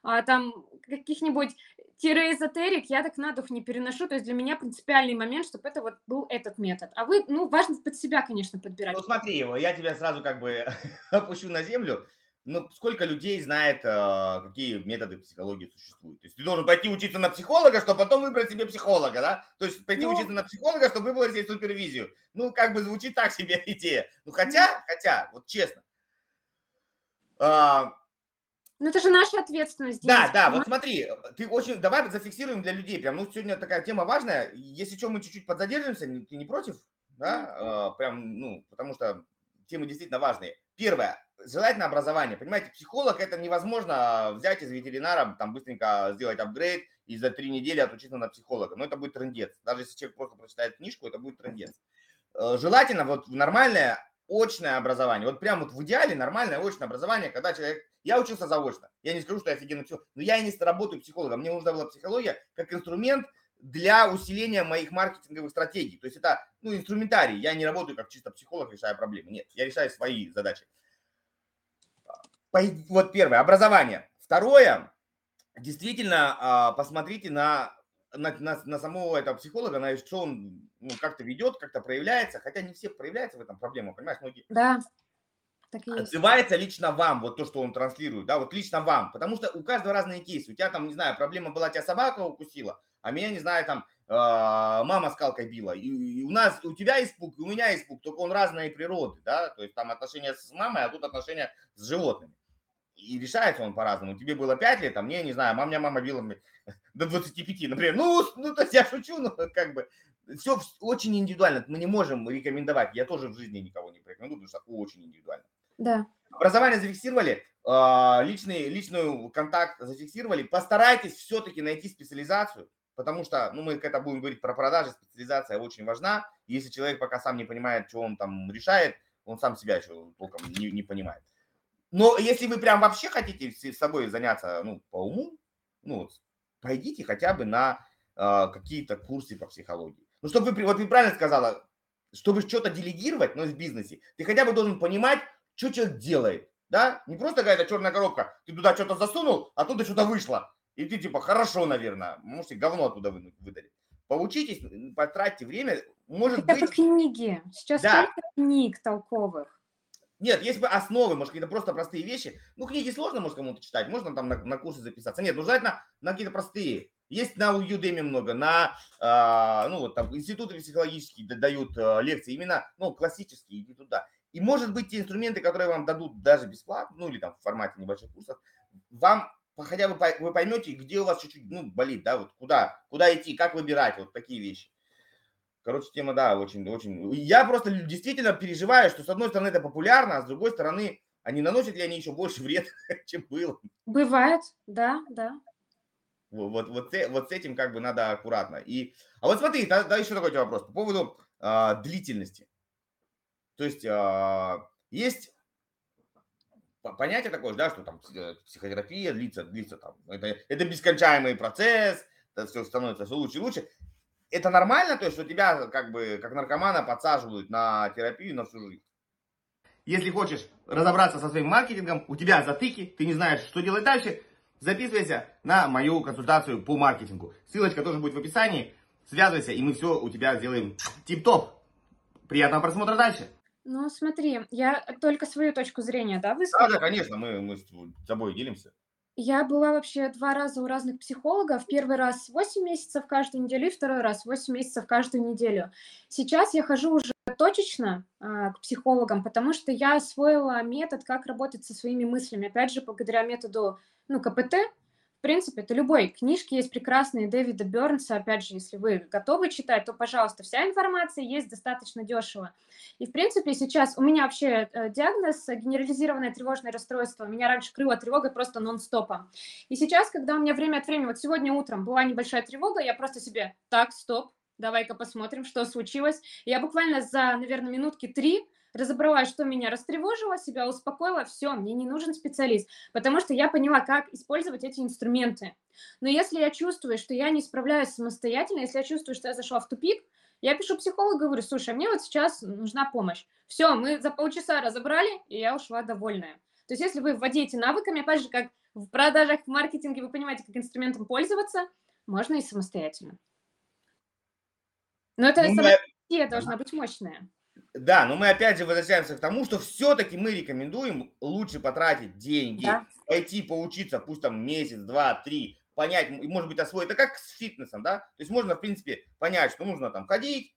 А, там каких-нибудь тире-эзотерик я так на дух не переношу, то есть для меня принципиальный момент, чтобы это вот был этот метод. А вы, ну, важно под себя, конечно, подбирать. Ну, смотри, я тебя сразу как бы опущу на землю. Ну, сколько людей знает, э, какие методы психологии существуют? То есть ты должен пойти учиться на психолога, чтобы потом выбрать себе психолога, да? То есть пойти ну... учиться на психолога, чтобы выбрать себе супервизию. Ну, как бы звучит так себе идея. Ну, хотя, хотя, вот честно, а, ну, это же наша ответственность. Да, да, вот смотри, ты очень, давай зафиксируем для людей, прям, ну, сегодня такая тема важная, если что, мы чуть-чуть подзадержимся, ты не против, да, а, прям, ну, потому что темы действительно важные. Первое, желательно образование, понимаете, психолог это невозможно взять из ветеринара, там, быстренько сделать апгрейд и за три недели отучиться на психолога, но это будет трендец, даже если человек просто прочитает книжку, это будет трендец. Э, желательно вот нормальное очное образование. Вот прям вот в идеале нормальное очное образование, когда человек... Я учился заочно. Я не скажу, что я офигенно психолог, но я и не работаю психологом. Мне нужна была психология как инструмент для усиления моих маркетинговых стратегий. То есть это, ну, инструментарий. Я не работаю как чисто психолог, решая проблемы. Нет, я решаю свои задачи. Вот первое, образование. Второе, действительно, а, посмотрите на на, на, на самого этого психолога, на что он ну, как-то ведет, как-то проявляется, хотя не все проявляются в этом проблема, понимаешь, многие. Да. Так Отзывается лично вам, вот то, что он транслирует, да, вот лично вам, потому что у каждого разные кейсы. У тебя там, не знаю, проблема была, тебя собака укусила, а меня, не знаю, там э, мама скалкой била. И, и у нас, у тебя испуг, и у меня испуг, только он разной природы, да, то есть там отношения с мамой, а тут отношения с животными. И решается он по-разному. Тебе было 5 лет, а мне, не знаю, мама, меня мама била до 25, например. Ну, ну, то есть я шучу, но как бы все очень индивидуально. Мы не можем рекомендовать. Я тоже в жизни никого не порекомендую, потому что очень индивидуально. Да. Образование зафиксировали, а, личный, личный контакт зафиксировали. Постарайтесь все-таки найти специализацию, потому что, ну, мы когда будем говорить про продажи, специализация очень важна. Если человек пока сам не понимает, что он там решает, он сам себя еще толком не, не понимает. Но если вы прям вообще хотите с собой заняться, ну, по уму, ну, пойдите хотя бы на э, какие-то курсы по психологии. Ну, чтобы вы, вот вы правильно сказала, чтобы что-то делегировать, но в бизнесе, ты хотя бы должен понимать, что человек делает, да? Не просто какая-то черная коробка, ты туда что-то засунул, а оттуда что-то вышло. И ты типа, хорошо, наверное, можете говно оттуда выдали. Поучитесь, потратьте время, может Хотя быть... книги. Сейчас да. столько книг толковых. Нет, есть бы основы, может, какие-то просто простые вещи. Ну, книги сложно, может, кому-то читать, можно там на, на курсы записаться. Нет, ну, желательно на какие-то простые. Есть на Udemy много, на, э, ну, вот там институты психологические дают э, лекции, именно, ну, классические, иди туда. И, может быть, те инструменты, которые вам дадут даже бесплатно, ну, или там в формате небольших курсов, вам хотя бы вы поймете, где у вас чуть-чуть, ну, болит, да, вот куда, куда идти, как выбирать, вот такие вещи. Короче, тема, да, очень, очень. Я просто действительно переживаю, что с одной стороны это популярно, а с другой стороны, они наносят ли они еще больше вред, чем было. Бывает, да, да. Вот, вот, вот, вот с этим как бы надо аккуратно. И, а вот смотри, да, да еще такой вопрос по поводу а, длительности. То есть а, есть понятие такое, да, что там э, психотерапия длится, длится там, это, это бескончаемый процесс, это все становится все лучше и лучше это нормально, то есть, что тебя как бы как наркомана подсаживают на терапию на всю жизнь? Если хочешь разобраться со своим маркетингом, у тебя затыки, ты не знаешь, что делать дальше, записывайся на мою консультацию по маркетингу. Ссылочка тоже будет в описании. Связывайся, и мы все у тебя сделаем тип-топ. Приятного просмотра дальше. Ну, смотри, я только свою точку зрения, да, Да, выскажу. да, конечно, мы, мы с тобой делимся. Я была вообще 2 раза у разных психологов. Первый раз 8 месяцев каждую неделю и второй раз 8 месяцев каждую неделю. Сейчас я хожу уже точечно а, к психологам, потому что я освоила метод, как работать со своими мыслями. Опять же, благодаря методу ну, КПТ, принципе, это любой. Книжки есть прекрасные Дэвида Бернса. Опять же, если вы готовы читать, то, пожалуйста, вся информация есть достаточно дешево. И, в принципе, сейчас у меня вообще э, диагноз генерализированное тревожное расстройство. Меня раньше крыло тревога просто нон-стопом. И сейчас, когда у меня время от времени, вот сегодня утром была небольшая тревога, я просто себе, так, стоп, давай-ка посмотрим, что случилось. Я буквально за, наверное, минутки три разобралась, что меня растревожило, себя успокоила, все, мне не нужен специалист, потому что я поняла, как использовать эти инструменты. Но если я чувствую, что я не справляюсь самостоятельно, если я чувствую, что я зашла в тупик, я пишу психологу, говорю, слушай, мне вот сейчас нужна помощь. Все, мы за полчаса разобрали, и я ушла довольная. То есть если вы владеете навыками, опять же, как в продажах, в маркетинге, вы понимаете, как инструментом пользоваться, можно и самостоятельно. Но это Ну, идея должна быть мощная. Да, но мы опять же возвращаемся к тому, что все-таки мы рекомендуем лучше потратить деньги, Да. пойти поучиться, пусть там месяц, два, три, понять, может быть, освоить. Это как с фитнесом, да? То есть можно, в принципе, понять, что нужно там ходить,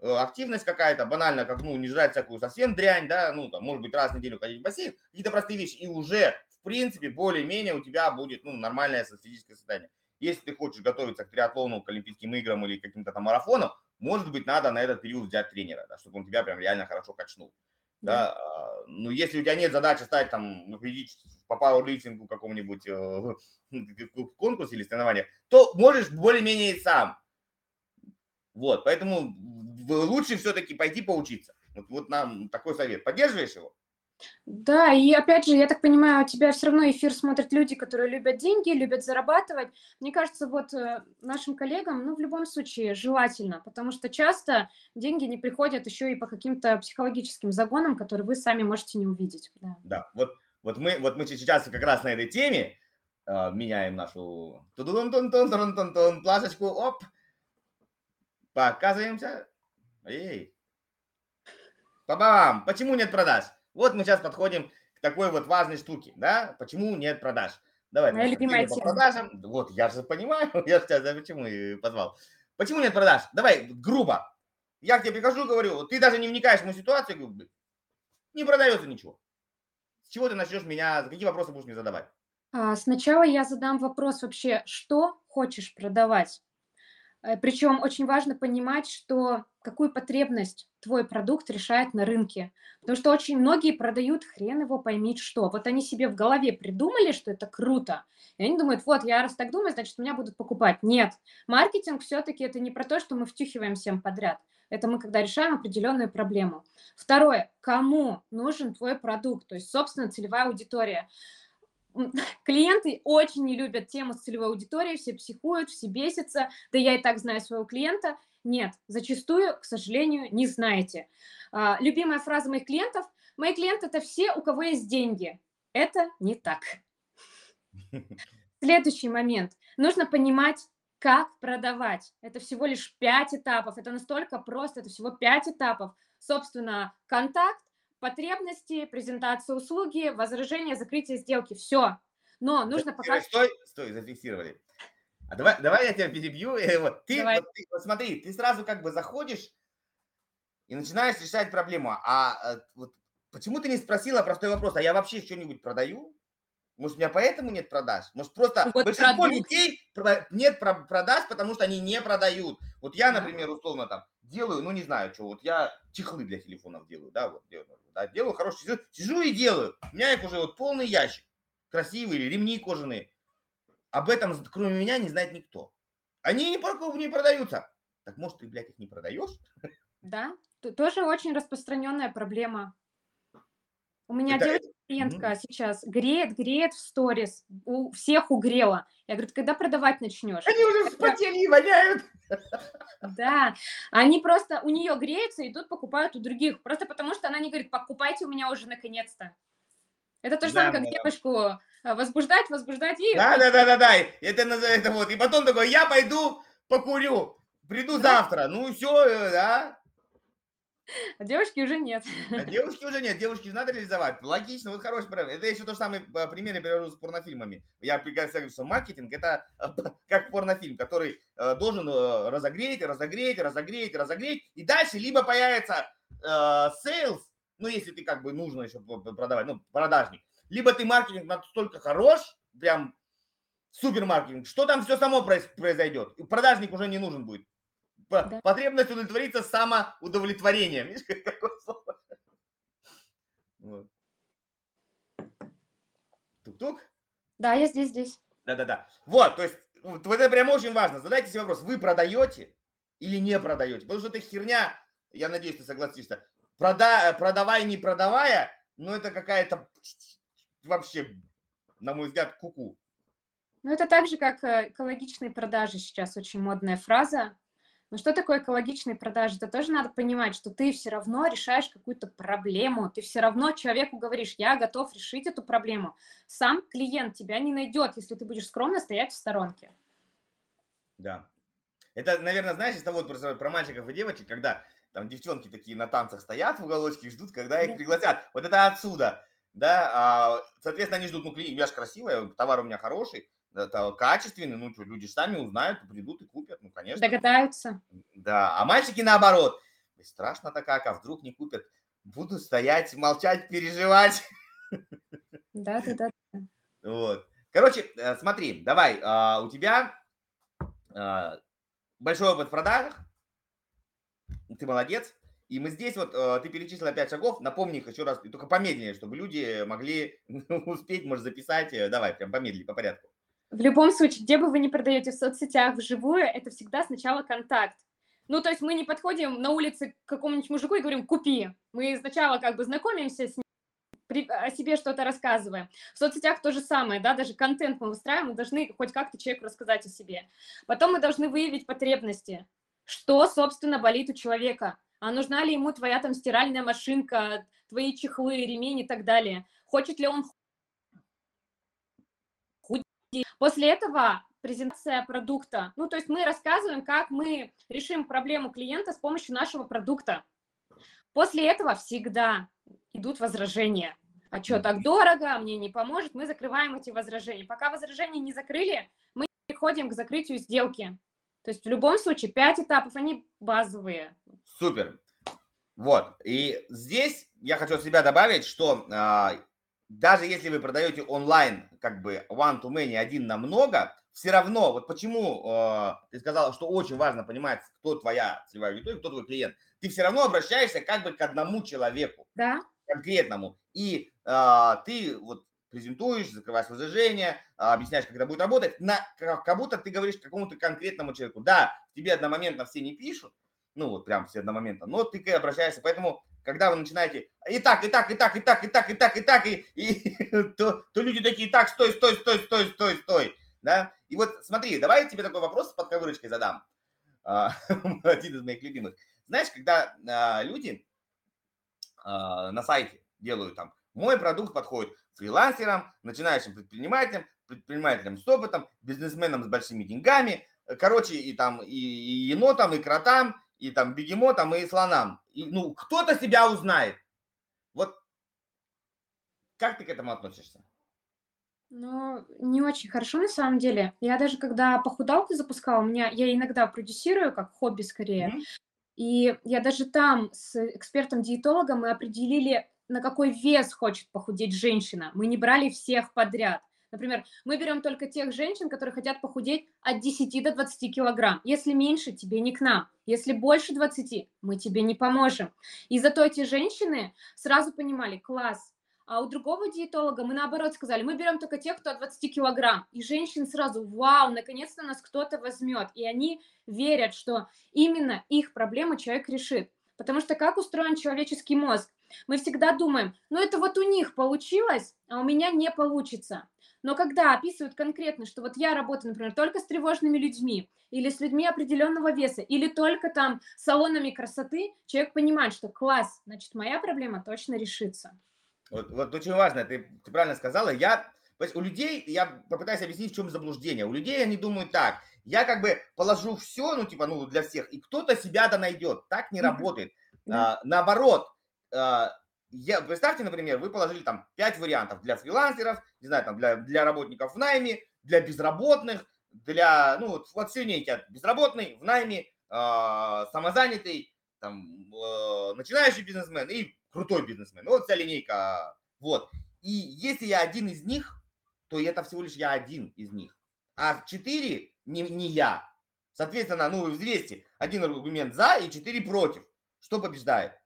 э, активность какая-то, банально, как, ну, не жрать всякую совсем дрянь, да, ну, там, может быть, раз в неделю ходить в бассейн, какие-то простые вещи, и уже, в принципе, более-менее у тебя будет, ну, нормальное физическое состояние. Если ты хочешь готовиться к триатлону, к Олимпийским играм или каким-то там марафонам, может быть, надо на этот период взять тренера, да, чтобы он тебя прям реально хорошо качнул. Да, а, ну, если у тебя нет задачи стать там, ну, по пауэрлифтингу какому-нибудь э, в конкурсе или соревнованиях, то можешь более-менее и сам. Вот, поэтому лучше все-таки пойти поучиться. Вот, вот нам такой совет. Поддерживаешь его? Да, и опять же, я так понимаю, у тебя все равно эфир смотрят люди, которые любят деньги, любят зарабатывать. Мне кажется, вот э, нашим коллегам, ну, в любом случае, желательно, потому что часто деньги не приходят еще и по каким-то психологическим загонам, которые вы сами можете не увидеть. Да. Да, вот, вот, мы, вот мы сейчас как раз на этой теме э, меняем нашу плашечку, оп, показываемся. Эй. Па-бам! Почему нет продаж? Вот мы сейчас подходим к такой вот важной штуке, да? Почему нет продаж? Давай, Моя любимая теме по тема. продажам. Вот, я же понимаю, я же тебя почему и позвал. Почему нет продаж? Давай, грубо. Я к тебе прихожу, говорю, ты даже не вникаешь в мою ситуацию, говорю, «Блин, не продается ничего. С чего ты начнешь меня, какие вопросы будешь мне задавать? А, Сначала я задам вопрос вообще, что хочешь продавать? Причем очень важно понимать, что какую потребность твой продукт решает на рынке. Потому что очень многие продают хрен его поймить что. Вот они себе в голове придумали, что это круто. И они думают, вот, я раз так думаю, значит, меня будут покупать. Нет. Маркетинг все-таки это не про то, что мы втюхиваем всем подряд. Это мы когда решаем определенную проблему. Второе. Кому нужен твой продукт? То есть, собственно, целевая аудитория. Клиенты очень не любят тему с целевой аудиторией, все психуют, все бесятся. Да я и так знаю своего клиента. Нет, зачастую, к сожалению, не знаете. А, Любимая фраза моих клиентов. Мои клиенты – это все, у кого есть деньги. Это не так. Следующий момент. Нужно понимать, как продавать. Это всего лишь 5 этапов. Это настолько просто. Это всего 5 этапов. Собственно, контакт, потребности, презентация услуги, возражение, закрытие сделки. Все. Но нужно пока... Стой, стой, зафиксировали. А давай, давай я тебя перебью. Э, Вот ты, Давай. вот ты- вот смотри, ты сразу как бы заходишь и начинаешь решать проблему. А э, вот почему ты не спросила простой вопрос, а я вообще что-нибудь продаю? Может, у меня поэтому нет продаж? Может, просто Вот большинство продукт. людей нет про- продаж, потому что они не продают. Вот я, например, условно там делаю, ну не знаю, что, вот я чехлы для телефонов делаю, да, вот делаю, да, делаю хороший, сижу, сижу и делаю. У меня их уже вот полный ящик. Красивые, ремни кожаные. Об этом, кроме меня, не знает никто. Они не, не продаются. Так может, ты, блядь, их не продаешь? Да, тоже очень распространенная проблема. У меня Это- девочка, клиентка сейчас греет, греет в сторис, у всех угрела. Я говорю, «Ты когда продавать начнешь? Они уже вспотели и воняют. Да, они просто, у нее греются, идут, покупают у других, просто потому что она не говорит, покупайте у меня уже наконец-то. Это то же Да, самое, как да. девушку а, возбуждать, возбуждать и Да, да, да, да, да. Это, это вот. И потом такой, я пойду покурю. Приду Да. завтра. Ну все, да. А девушки уже нет. А девушки уже нет, девушки надо реализовать. Логично, вот хороший пример. Это еще то же самое а, пример я привожу с порнофильмами. Я говорю, что маркетинг это как порнофильм, который э, должен э, разогреть, разогреть, разогреть, разогреть. И дальше либо появится э, sales, ну если ты как бы нужно еще продавать, ну продажник, либо ты маркетинг настолько хорош, прям супермаркетинг, что там все само произойдет. И продажник уже не нужен будет. Да. Потребность удовлетвориться самоудовлетворением. Видишь, какое слово? Вот. Тук-тук? Да, я здесь, здесь. Да-да-да. Вот, то есть, вот это прям очень важно. Задайте себе вопрос, вы продаете или не продаете? Потому что это херня, я надеюсь, ты согласишься. Прода, продавай, не продавая, ну это какая-то вообще, на мой взгляд, куку. -ку. Ну, это так же, как э, экологичные продажи сейчас очень модная фраза. Но что такое экологичные продажи? Это тоже надо понимать, что ты все равно решаешь какую-то проблему, ты все равно человеку говоришь, я готов решить эту проблему. Сам клиент тебя не найдет, если ты будешь скромно стоять в сторонке. Да. Это, наверное, знаешь, из того про, про мальчиков и девочек, когда там девчонки такие на танцах стоят в уголочке и ждут, когда их пригласят. Вот это отсюда, да, а, соответственно, они ждут, ну, я же красивая, товар у меня хороший, это качественный, ну что, люди сами узнают, придут и купят, ну, конечно. Догадаются. Да, а мальчики наоборот. Страшно-то как, а вдруг не купят? Буду стоять, молчать, переживать. Да, да, да. Вот. Короче, э, смотри, давай, а, у тебя а, большой опыт в продажах, ты молодец, и мы здесь вот, э, ты перечислила 5 шагов, напомни их еще раз, только помедленнее, чтобы люди могли успеть, может, записать. Э, давай, прям помедленнее, по порядку. В любом случае, где бы вы ни продаете в соцсетях вживую, это всегда сначала контакт. Ну, то есть мы не подходим на улице к какому-нибудь мужику и говорим «купи». Мы сначала как бы знакомимся с ним, о себе что-то рассказываем. В соцсетях то же самое, да, даже контент мы выстраиваем, мы должны хоть как-то человеку рассказать о себе. Потом мы должны выявить потребности. Что, собственно, болит у человека? А нужна ли ему твоя там стиральная машинка, твои чехлы, ремень и так далее? Хочет ли он После этого презентация продукта. Ну, то есть мы рассказываем, как мы решим проблему клиента с помощью нашего продукта. После этого всегда идут возражения. А что, так дорого, мне не поможет, мы закрываем эти возражения. Пока возражения не закрыли, мы переходим к закрытию сделки. То есть в любом случае пять этапов, они базовые. Супер. Вот. И здесь я хочу от себя добавить, что а, даже если вы продаете онлайн, как бы one to many, один на много, все равно, вот почему э, ты сказала, что очень важно понимать, кто твоя целевая аудитория, кто твой клиент, ты все равно обращаешься как бы к одному человеку, да. конкретному, и э, ты вот презентуешь, закрываешь возражение, э, объясняешь, как это будет работать, на, как будто ты говоришь какому-то конкретному человеку. Да, тебе одномоментно все не пишут, ну вот прям все одномоментно, но ты обращаешься, поэтому когда вы начинаете и так, и так, и так, и так, и так, и так, и так, и, и то, то люди такие, так, стой, стой, стой, стой, стой, стой, да? И вот смотри, давай я тебе такой вопрос под ковырочкой задам. А, один из моих любимых. Знаешь, когда а, люди а, на сайте делают там, мой продукт подходит фрилансерам, начинающим предпринимателям, предпринимателям с опытом, бизнесменам с большими деньгами, короче, и там, и, и енотам, и кротам, и там бегемотам, и слонам. И, ну, кто-то себя узнает. Вот как ты к этому относишься? Ну, не очень хорошо на самом деле. Я даже когда похудалку запускала, у меня я иногда продюсирую как хобби скорее. Mm-hmm. И я даже там с экспертом-диетологом мы определили, на какой вес хочет похудеть женщина. Мы не брали всех подряд. Например, мы берем только тех женщин, которые хотят похудеть от 10 до 20 килограмм. Если меньше, тебе не к нам. Если больше 20, мы тебе не поможем. И зато эти женщины сразу понимали, класс, а у другого диетолога мы наоборот сказали, мы берем только тех, кто от 20 килограмм. И женщины сразу, вау, наконец-то нас кто-то возьмет. И они верят, что именно их проблему человек решит. Потому что как устроен человеческий мозг? Мы всегда думаем, ну это вот у них получилось, а у меня не получится. Но когда описывают конкретно, что вот я работаю, например, только с тревожными людьми, или с людьми определенного веса, или только там салонами красоты, человек понимает, что класс, значит, моя проблема точно решится. Вот, вот очень важно, ты, ты правильно сказала, я, у людей, я попытаюсь объяснить, в чем заблуждение. У людей они думают так, я как бы положу все, ну, типа, ну, для всех, и кто-то себя-то найдет. Так не mm-hmm. работает. Да. А, наоборот, а, я, представьте, например, вы положили там 5 вариантов для фрилансеров, не знаю, там для, для работников в найме, для безработных, для, ну, вот, вот все эти безработный, в найме, э, самозанятый, там, э, начинающий бизнесмен и крутой бизнесмен. Вот вся линейка, вот. И если я один из них, то это всего лишь я один из них. А четыре не, не я. Соответственно, ну, взвесьте. Один аргумент за и четыре против. Что побеждает?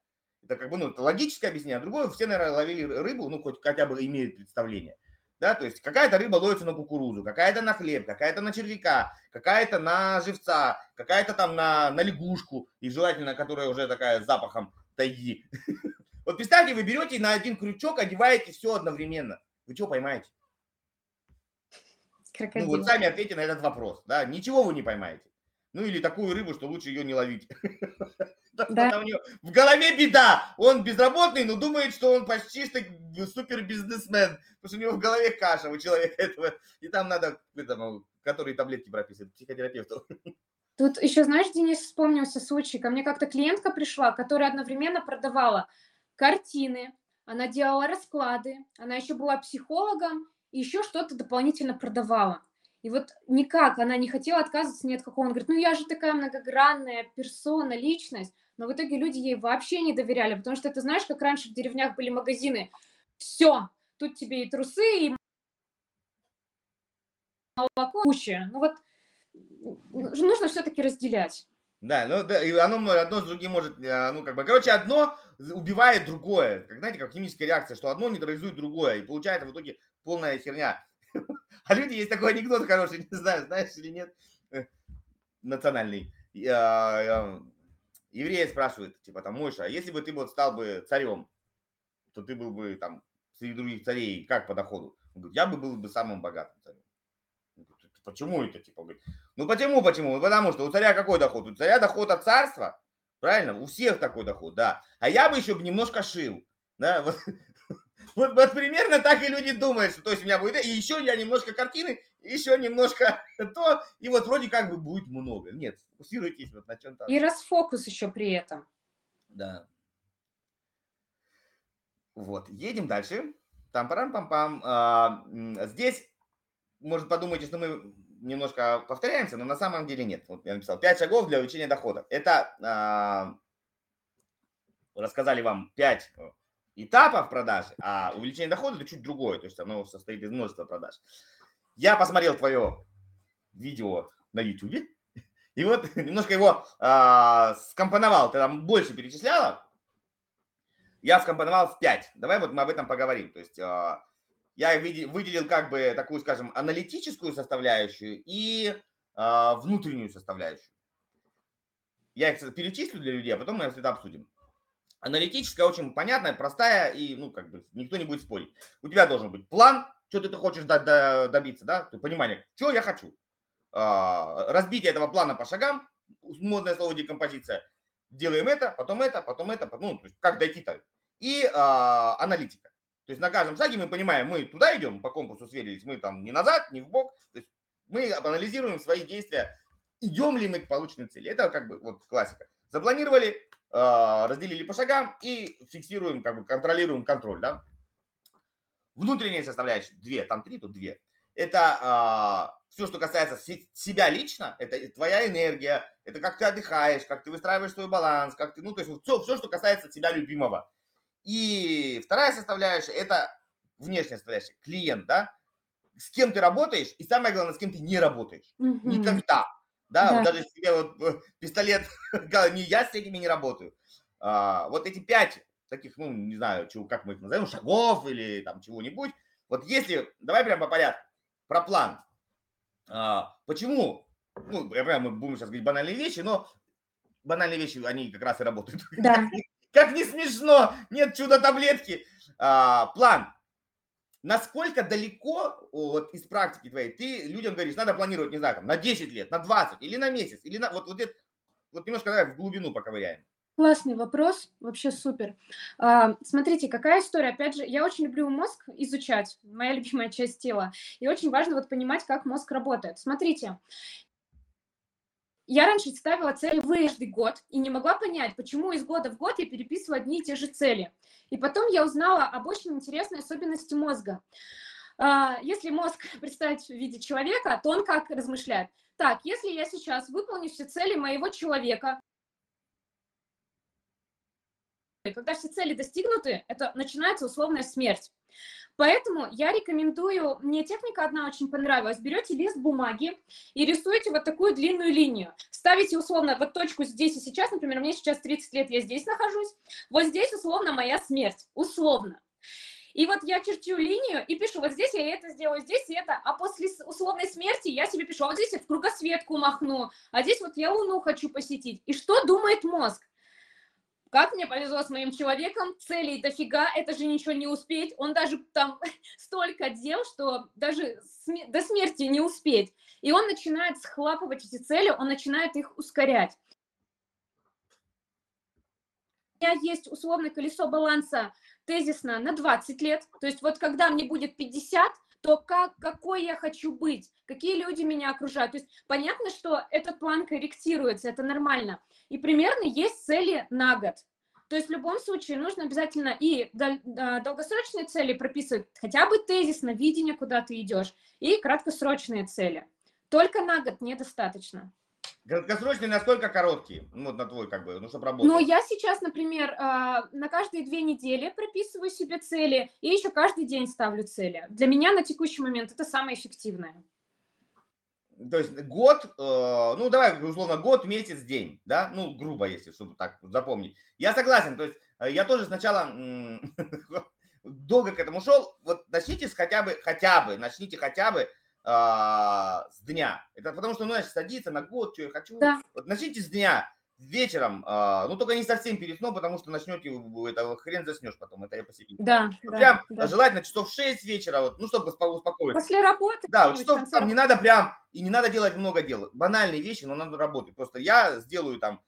Это как бы, ну, это логическое объяснение. А другое, все, наверное, ловили рыбу, ну, хоть хотя бы имеют представление. Да, то есть какая-то рыба ловится на кукурузу, какая-то на хлеб, какая-то на червяка, какая-то на живца, какая-то там на, на лягушку, и желательно, которая уже такая с запахом тайги. Вот представьте, вы берете на один крючок, одеваете все одновременно. Вы что поймаете? Крокодил. Ну вот сами ответьте на этот вопрос. Да? Ничего вы не поймаете. Ну или такую рыбу, что лучше ее не ловить. Да. В голове беда. Он безработный, но думает, что он почти что супер бизнесмен. Потому что у него в голове каша у человека этого. И там надо, этому, которые таблетки прописывают, психотерапевту. Тут еще, знаешь, Денис, вспомнился случай. Ко мне как-то клиентка пришла, которая одновременно продавала картины, она делала расклады, она еще была психологом и еще что-то дополнительно продавала. И вот никак она не хотела отказываться ни от какого. Он говорит, ну я же такая многогранная персона, личность. Но в итоге люди ей вообще не доверяли, потому что ты знаешь, как раньше в деревнях были магазины. Все, тут тебе и трусы, и молоко, куча. Ну вот нужно все-таки разделять. Да, ну да, и оно одно с другим может, а, ну как бы, короче, одно убивает другое. Как, знаете, как химическая реакция, что одно нейтрализует другое, и получается в итоге полная херня. А люди, есть такой анекдот хороший, не знаю, знаешь или нет, э, национальный. Евреи спрашивают, типа, там, Мойша, а если бы ты вот стал бы царем, то ты был бы там среди других царей, как по доходу? Он говорит, я бы был бы самым богатым царем. Почему это? Типа, говорит, ну почему, почему? Потому что у царя какой доход? У царя доход от царства, правильно? У всех такой доход, да. А я бы еще немножко шил, да, вот, вот, вот примерно так и люди думают, что то есть у меня будет, и еще я немножко картины, еще немножко то, и вот вроде как бы будет много. Нет, фокусируйтесь вот на чем-то. И расфокус еще при этом. Да. Вот, едем дальше. Там парам пам пам а, Здесь, может, подумайте, что мы немножко повторяемся, но на самом деле нет. Вот я написал 5 шагов для увеличения дохода. Это а, рассказали вам 5 этапов продажи, а увеличение дохода это чуть другое, то есть оно состоит из множества продаж. Я посмотрел твое видео на YouTube, и вот немножко его а, скомпоновал. Ты там больше перечисляла. Я скомпоновал в 5. Давай вот мы об этом поговорим. То есть а, я выделил как бы такую, скажем, аналитическую составляющую и а, внутреннюю составляющую. Я их перечислю для людей, а потом мы это обсудим. Аналитическая очень понятная, простая, и, ну, как бы, никто не будет спорить. У тебя должен быть план, что ты хочешь добиться, да, понимание, что я хочу. А, разбитие этого плана по шагам, модное слово декомпозиция. Делаем это, потом это, потом это, ну, как дойти-то. И а, аналитика. То есть на каждом шаге мы понимаем, мы туда идем, по конкурсу сверились, мы там не назад, не в бок. То есть мы анализируем свои действия, идем ли мы к полученной цели. Это как бы вот классика. Запланировали, а, разделили по шагам и фиксируем, как бы контролируем контроль, да. Внутренняя составляющая, две, там три, тут две. Это а, все, что касается себя лично, это твоя энергия, это как ты отдыхаешь, как ты выстраиваешь свой баланс, как ты, ну, то есть все, все, что касается тебя любимого. И вторая составляющая, это внешняя составляющая, клиент, да, с кем ты работаешь, и самое главное, с кем ты не работаешь. Mm-hmm. Никогда. Да, да. Вот даже если тебе вот э, пистолет, не я с этими не работаю. А, вот эти пять таких, ну, не знаю, чего, как мы их назовем, шагов или там чего-нибудь. Вот если, давай прямо по порядку, про план. А, почему? Ну, я понимаю, мы будем сейчас говорить банальные вещи, но банальные вещи, они как раз и работают. Да. Как не смешно, нет чудо-таблетки. А, план насколько далеко вот из практики твоей ты людям говоришь, надо планировать, не знаю, там, на 10 лет, на 20 или на месяц, или на вот, вот, это, вот немножко давай в глубину поковыряем. Классный вопрос, вообще супер. А, смотрите, какая история. Опять же, я очень люблю мозг изучать, моя любимая часть тела. И очень важно вот понимать, как мозг работает. Смотрите, я раньше ставила цели каждый год и не могла понять, почему из года в год я переписываю одни и те же цели. И потом я узнала об очень интересной особенности мозга. А, если мозг представить в виде человека, то он как размышляет? Так, если я сейчас выполню все цели моего человека, когда все цели достигнуты, это начинается условная смерть. Поэтому я рекомендую, мне техника одна очень понравилась, берете лист бумаги и рисуете вот такую длинную линию. Ставите условно вот точку здесь и сейчас, например, мне сейчас 30 лет, я здесь нахожусь, вот здесь условно моя смерть, условно. И вот я черчу линию и пишу, вот здесь я это сделаю, здесь это, а после условной смерти я себе пишу, а вот здесь я в кругосветку махну, а здесь вот я Луну хочу посетить. И что думает мозг? Как мне повезло с моим человеком, целей дофига, это же ничего не успеть. Он даже там столько дел, что даже до смерти не успеть. И он начинает схлапывать эти цели, он начинает их ускорять. У меня есть условное колесо баланса тезисно на 20 лет. То есть вот когда мне будет 50, то как, какой я хочу быть, какие люди меня окружают. То есть понятно, что этот план корректируется, это нормально. И примерно есть цели на год. То есть в любом случае нужно обязательно и а, долгосрочные цели прописывать, хотя бы тезисно, видение, куда ты идешь, и краткосрочные цели. Только на год недостаточно. Краткосрочные насколько короткие? Ну, вот на твой, как бы, ну, чтобы работать. Ну, я сейчас, например, а, на каждые две недели прописываю себе цели, и еще каждый день ставлю цели. Для меня на текущий момент это самое эффективное. То есть год, э, ну, давай, условно, год, месяц, день, да? Ну, грубо, если, чтобы так запомнить. Я согласен, то есть э, я тоже сначала долго к этому шел. Вот начните с хотя бы, хотя бы, начните хотя бы а, с дня. Это потому что, ну, значит, садиться на год, что я хочу. Да. Вот начните с дня, вечером, а, ну, только не совсем перед сном, потому что начнете, это хрен заснешь потом, это я по себе. Да, Прям да. желательно часов 6 вечера, вот, ну, чтобы успокоиться. После работы. Да, вот часов там не надо прям, и не надо делать много дел. Банальные вещи, но надо работать. Просто я сделаю там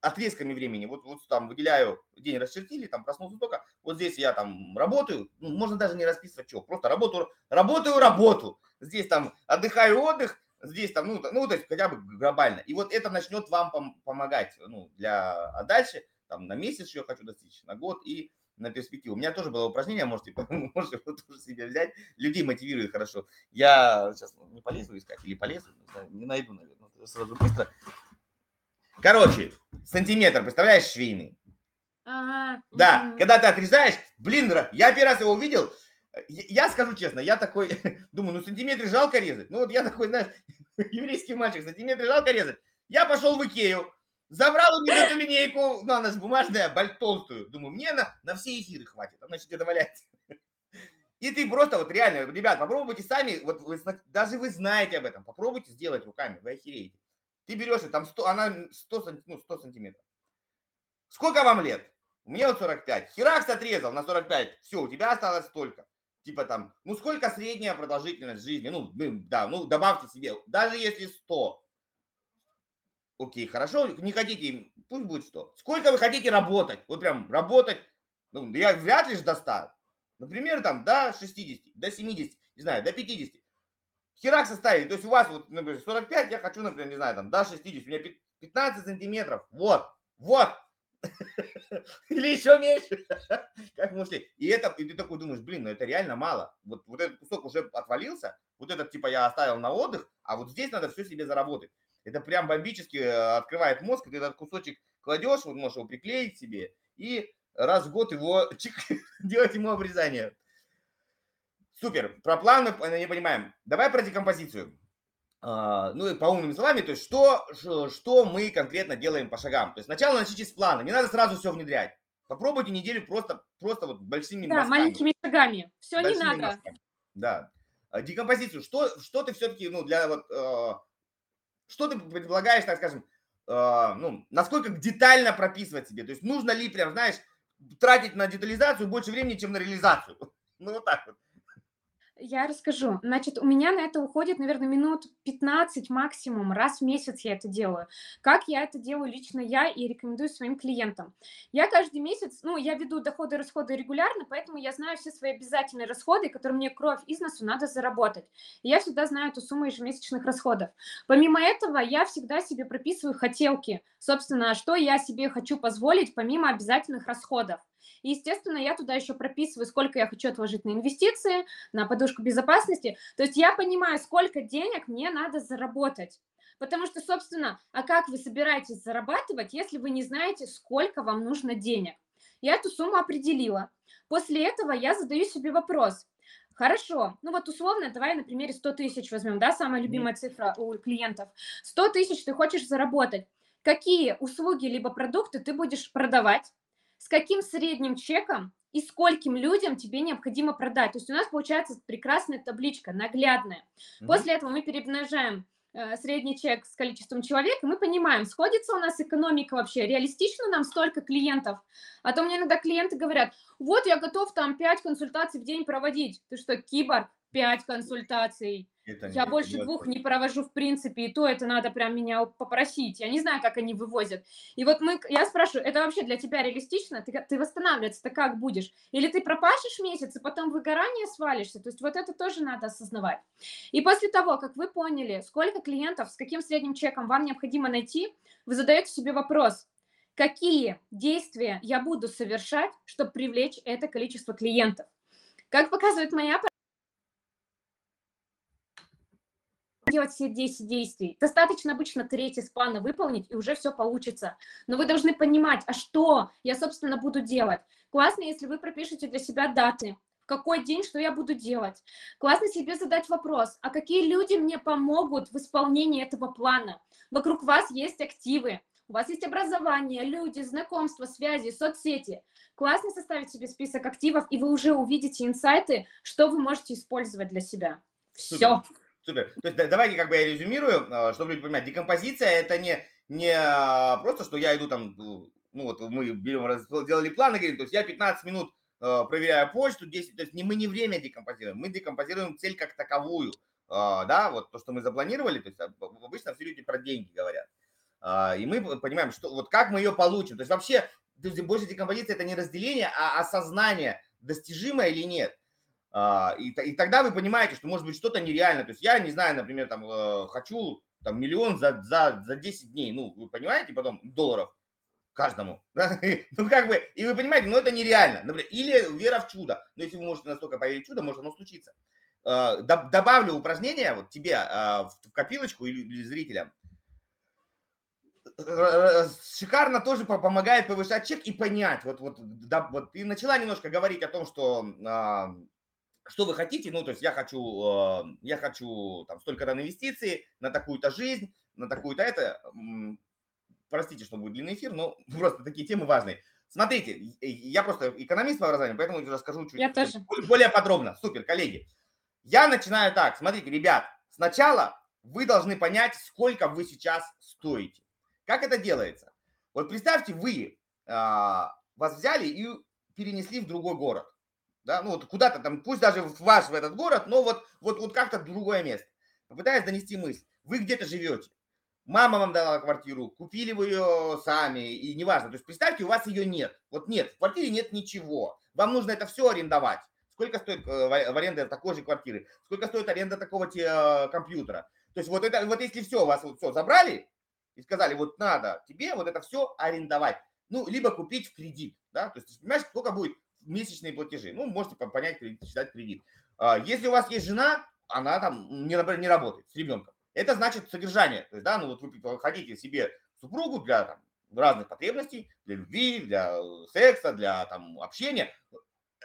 отрезками времени. Вот, вот там выделяю, день расчертили, там проснулся только, вот здесь я там работаю, ну, можно даже не расписывать, что, просто работаю, работаю, работу. Здесь там отдыхаю, отдых, здесь там, ну, ну, то есть хотя бы глобально. И вот это начнет вам пом- помогать, ну, для, а дальше, там, на месяц еще хочу достичь, на год и на перспективу. У меня тоже было упражнение, можете, можете его тоже себе взять. Людей мотивирует хорошо. Я сейчас не полезу искать или полезу, не найду, наверное, сразу быстро. Короче, сантиметр, представляешь, швейный? Ага. Да, когда ты отрезаешь, блин, я первый раз его увидел, я скажу честно, я такой, думаю, ну сантиметры жалко резать. Ну вот я такой, знаешь, еврейский мальчик, сантиметры жалко резать. Я пошел в Икею, забрал у них эту линейку, ну она же бумажная, баль толстую. Думаю, мне на, на все эфиры хватит, она значит, где-то валяется. И ты просто вот реально, ребят, попробуйте сами, вот вы, даже вы знаете об этом, попробуйте сделать руками, вы охереете. Ты берешь, там 100, она 100, ну, 100 сантиметров. Сколько вам лет? Мне вот 45. Херакс отрезал на 45. Все, у тебя осталось столько. Типа там, ну сколько средняя продолжительность жизни? Ну, да, ну добавьте себе, даже если 100. Окей, хорошо, не хотите, пусть будет 100. Сколько вы хотите работать? Вот прям работать, ну, я вряд ли же до 100. Например, там до 60, до 70, не знаю, до 50. Херак составить. То есть у вас вот, например, 45, я хочу, например, не знаю, там, до 60, у меня 15 сантиметров. Вот, вот. Или еще меньше. Как мысли. И это, и ты такой думаешь, блин, ну это реально мало. Вот, вот этот кусок уже отвалился, вот этот типа я оставил на отдых, а вот здесь надо все себе заработать. Это прям бомбически э, открывает мозг, ты этот кусочек кладешь, вот можешь его приклеить себе и раз в год его чик, делать ему обрезание. Супер. Про план мы не понимаем. Давай про декомпозицию. А, ну и по умным словами, то есть что, что мы конкретно делаем по шагам. То есть сначала начните с плана, не надо сразу все внедрять. Попробуйте неделю просто, просто вот большими Да, мазками. маленькими шагами. Все большими не надо. Мазками. Да. А, декомпозицию. Что, что ты все-таки, ну, для вот, э, что ты предлагаешь, так скажем, э, ну, насколько детально прописывать себе? То есть нужно ли прям, знаешь, тратить на детализацию больше времени, чем на реализацию? Ну, вот так вот. Я расскажу. Значит, у меня на это уходит, наверное, минут 15 максимум. Раз в месяц я это делаю. Как я это делаю лично я и рекомендую своим клиентам. Я каждый месяц, ну, я веду доходы и расходы регулярно, поэтому я знаю все свои обязательные расходы, которые мне кровь из носу надо заработать. И я всегда знаю эту сумму ежемесячных расходов. Помимо этого, я всегда себе прописываю хотелки. Собственно, что я себе хочу позволить помимо обязательных расходов. И, естественно, я туда еще прописываю, сколько я хочу отложить на инвестиции, на подушку безопасности. То есть я понимаю, сколько денег мне надо заработать. Потому что, собственно, а как вы собираетесь зарабатывать, если вы не знаете, сколько вам нужно денег? Я эту сумму определила. После этого я задаю себе вопрос. Хорошо, ну вот условно, давай на примере 100 тысяч возьмем, да, самая любимая цифра у клиентов. 100 тысяч ты хочешь заработать. Какие услуги либо продукты ты будешь продавать? С каким средним чеком и скольким людям тебе необходимо продать. То есть у нас получается прекрасная табличка, наглядная. Угу. После этого мы перемножаем э, средний чек с количеством человек, и мы понимаем, сходится у нас экономика вообще, реалистично нам столько клиентов. А то мне иногда клиенты говорят, вот я готов там 5 консультаций в день проводить. Ты что, киборг? 5 консультаций. Это я больше двух не провожу в принципе, и то это надо прям меня попросить. Я не знаю, как они вывозят. И вот мы, я спрашиваю, это вообще для тебя реалистично? Ты, ты восстанавливаться-то как будешь? Или ты пропашешь месяц, и потом выгорание свалишься? То есть вот это тоже надо осознавать. И после того, как вы поняли, сколько клиентов, с каким средним чеком вам необходимо найти, вы задаете себе вопрос, какие действия я буду совершать, чтобы привлечь это количество клиентов. Как показывает моя делать все 10 действий. Достаточно обычно третий из плана выполнить, и уже все получится. Но вы должны понимать, а что я, собственно, буду делать. Классно, если вы пропишете для себя даты, в какой день, что я буду делать. Классно себе задать вопрос, а какие люди мне помогут в исполнении этого плана. Вокруг вас есть активы, у вас есть образование, люди, знакомства, связи, соцсети. Классно составить себе список активов, и вы уже увидите инсайты, что вы можете использовать для себя. Все. Супер. То есть давайте как бы я резюмирую, а, чтобы люди понимать. Декомпозиция это не, не а, просто, что я иду там, ну вот мы берем, сделали план и говорим, то есть я 15 минут а, проверяю почту, 10, то есть не, мы не время декомпозируем, мы декомпозируем цель как таковую, да, вот то, что мы запланировали, то есть обычно все люди про деньги говорят. И мы понимаем, что вот как мы ее получим. То есть вообще, то есть больше декомпозиция это не разделение, а осознание, достижимо или нет. А, и, и тогда вы понимаете, что может быть что-то нереальное. То есть я не знаю, например, там э, хочу там миллион за, за, за 10 дней, ну, вы понимаете, потом долларов каждому. ну, как бы, и вы понимаете, ну, это нереально. Например, или вера в чудо. Но если вы можете настолько поверить в чудо, может оно случиться. А, добавлю упражнение вот тебе а, в копилочку или зрителям. Шикарно тоже помогает повышать чек и понять. Вот, вот, да, вот ты начала немножко говорить о том, что что вы хотите, ну, то есть я хочу, э, я хочу там столько-то на инвестиции, на такую-то жизнь, на такую-то это, простите, что будет длинный эфир, но просто такие темы важные. Смотрите, я просто экономист по образованию, поэтому расскажу чуть, я тоже. более подробно. Супер, коллеги. Я начинаю так. Смотрите, ребят, сначала вы должны понять, сколько вы сейчас стоите. Как это делается? Вот представьте, вы а, вас взяли и перенесли в другой город да, ну вот куда-то там, пусть даже в ваш, в этот город, но вот, вот, вот как-то другое место. Попытаюсь донести мысль. Вы где-то живете, мама вам дала квартиру, купили вы ее сами, и неважно. То есть представьте, у вас ее нет. Вот нет, в квартире нет ничего. Вам нужно это все арендовать. Сколько стоит э, в аренда такой же квартиры? Сколько стоит аренда такого э, компьютера? То есть вот это, вот если все, вас вот все забрали и сказали, вот надо тебе вот это все арендовать. Ну, либо купить в кредит, да, то есть, понимаешь, сколько будет месячные платежи. Ну, можете понять, считать кредит. А, если у вас есть жена, она там не, не работает с ребенком. Это значит содержание. То есть, да, ну вот вы хотите себе супругу для там, разных потребностей, для любви, для секса, для там, общения.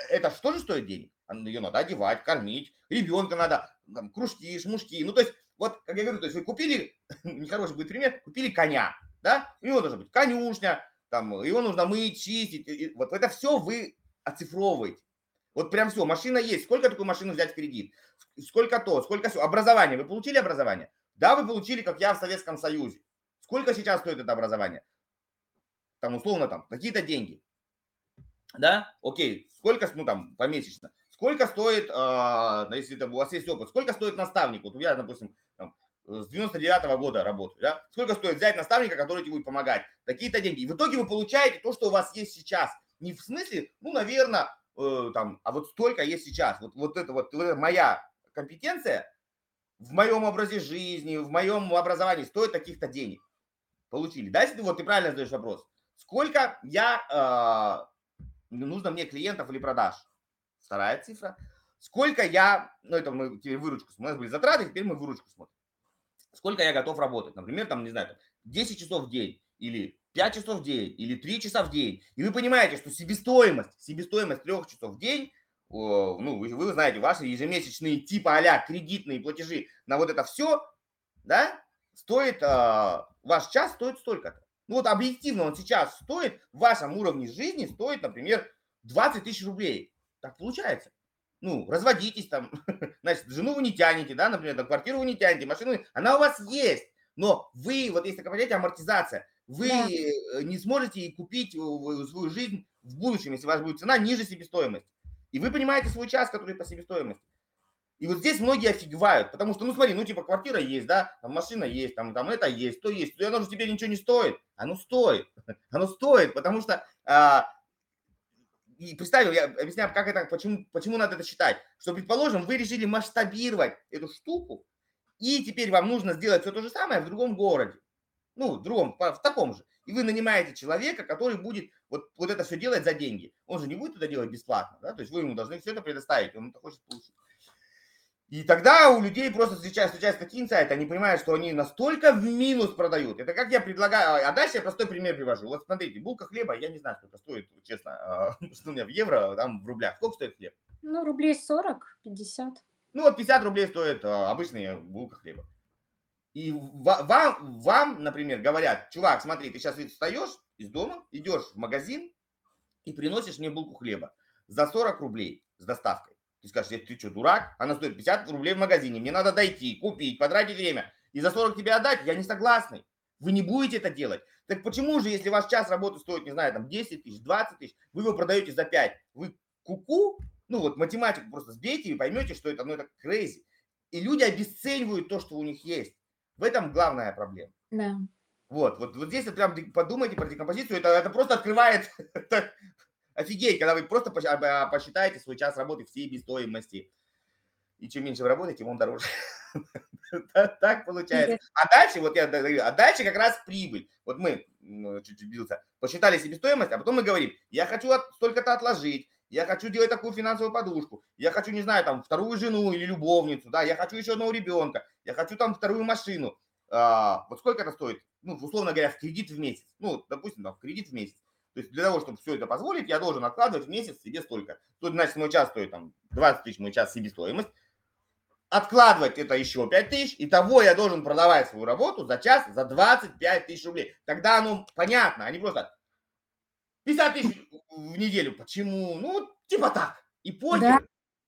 Это что же стоит денег? Ее надо одевать, кормить, ребенка надо, там, кружки, шмушки. Ну, то есть, вот, как я говорю, то есть вы купили, нехороший будет пример, купили коня, да, у него должна быть конюшня, там, его нужно мыть, чистить. И, вот это все вы оцифровываете. Вот прям все, машина есть. Сколько такую машину взять в кредит? Сколько то, сколько все. Образование. Вы получили образование? Да, вы получили, как я в Советском Союзе. Сколько сейчас стоит это образование? Там условно там какие-то деньги. Да? Окей. Сколько, ну там, помесячно. сколько стоит, э, если это, у вас есть опыт, сколько стоит наставник? Вот я, допустим, там, с 99 -го года работаю, да? Сколько стоит взять наставника, который тебе будет помогать? Такие-то деньги. И в итоге вы получаете то, что у вас есть сейчас. Не в смысле, ну, наверное, э, там, а вот столько есть сейчас. Вот, вот это вот, вот это моя компетенция в моем образе жизни, в моем образовании стоит таких-то денег. Получили. Дальше вот ты правильно задаешь вопрос. Сколько я, э, нужно мне клиентов или продаж? Вторая цифра. Сколько я, ну это мы теперь выручку, у нас были затраты, теперь мы выручку смотрим. Сколько я готов работать? Например, там, не знаю, там, 10 часов в день или 5 часов в день или 3 часа в день. И вы понимаете, что себестоимость, себестоимость 3 часов в день ну, вы, вы знаете, ваши ежемесячные типа а кредитные платежи на вот это все, да, стоит, э, ваш час стоит столько-то. Ну вот объективно он сейчас стоит, в вашем уровне жизни стоит, например, 20 тысяч рублей. Так получается. Ну, разводитесь там, значит, жену вы не тянете, да, например, там, квартиру вы не тянете, машину, она у вас есть, но вы, вот если такое понятие амортизация, вы да. Э, не сможете купить свою жизнь в будущем, если у вас будет цена ниже себестоимости. И вы понимаете свой час, который по себестоимости. И вот здесь многие офигевают, потому что, ну смотри, ну типа квартира есть, да, там машина есть, там, там это есть, то есть, то оно же тебе ничего не стоит. Оно стоит, оно стоит, потому что, а, и представил, я объясняю, как это, почему, почему надо это считать, что, предположим, вы решили масштабировать эту штуку, и теперь вам нужно сделать все то же самое в другом городе, ну, в другом, в таком же и вы нанимаете человека, который будет вот, вот это все делать за деньги. Он же не будет это делать бесплатно, да, то есть вы ему должны все это предоставить, он это хочет получить. И тогда у людей просто встречаются, встречаются такие инсайты, они понимают, что они настолько в минус продают. Это как я предлагаю, а дальше я простой пример привожу. Вот смотрите, булка хлеба, я не знаю, сколько стоит, честно, а, что у меня в евро, там в рублях. Сколько стоит хлеб? Ну, рублей 40, 50. Ну, вот 50 рублей стоит а, обычная булка хлеба. И вам, вам, например, говорят, чувак, смотри, ты сейчас встаешь из дома, идешь в магазин и приносишь мне булку хлеба за 40 рублей с доставкой. Ты скажешь, ты что, дурак? Она стоит 50 рублей в магазине. Мне надо дойти, купить, потратить время. И за 40 тебе отдать? Я не согласный. Вы не будете это делать. Так почему же, если ваш час работы стоит, не знаю, там 10 тысяч, 20 тысяч, вы его продаете за 5? Вы куку? -ку? Ну вот математику просто сбейте и поймете, что это, ну это crazy. И люди обесценивают то, что у них есть. В этом главная проблема. Да. Вот, вот, вот здесь вот прям подумайте про декомпозицию, это, это просто открывает, офигеть, когда вы просто а, посчитаете свой час работы всей себестоимости. И чем меньше вы работаете, тем он дороже. Так получается. А дальше, вот я говорю, а дальше как раз прибыль. Вот мы, чуть-чуть бился, посчитали себестоимость, а потом мы говорим, я хочу столько-то отложить, я хочу делать такую финансовую подушку, я хочу, не знаю, там, вторую жену или любовницу, да, я хочу еще одного ребенка, я хочу там вторую машину. А, вот сколько это стоит? Ну, условно говоря, в кредит в месяц. Ну, допустим, там, в кредит в месяц. То есть для того, чтобы все это позволить, я должен откладывать в месяц себе столько. Тут, значит, мой час стоит там 20 тысяч, мой час себестоимость. Откладывать это еще 5 тысяч. И того я должен продавать свою работу за час за 25 тысяч рублей. Тогда оно понятно, а не просто 50 тысяч в неделю. Почему? Ну, типа так. И похер. Да.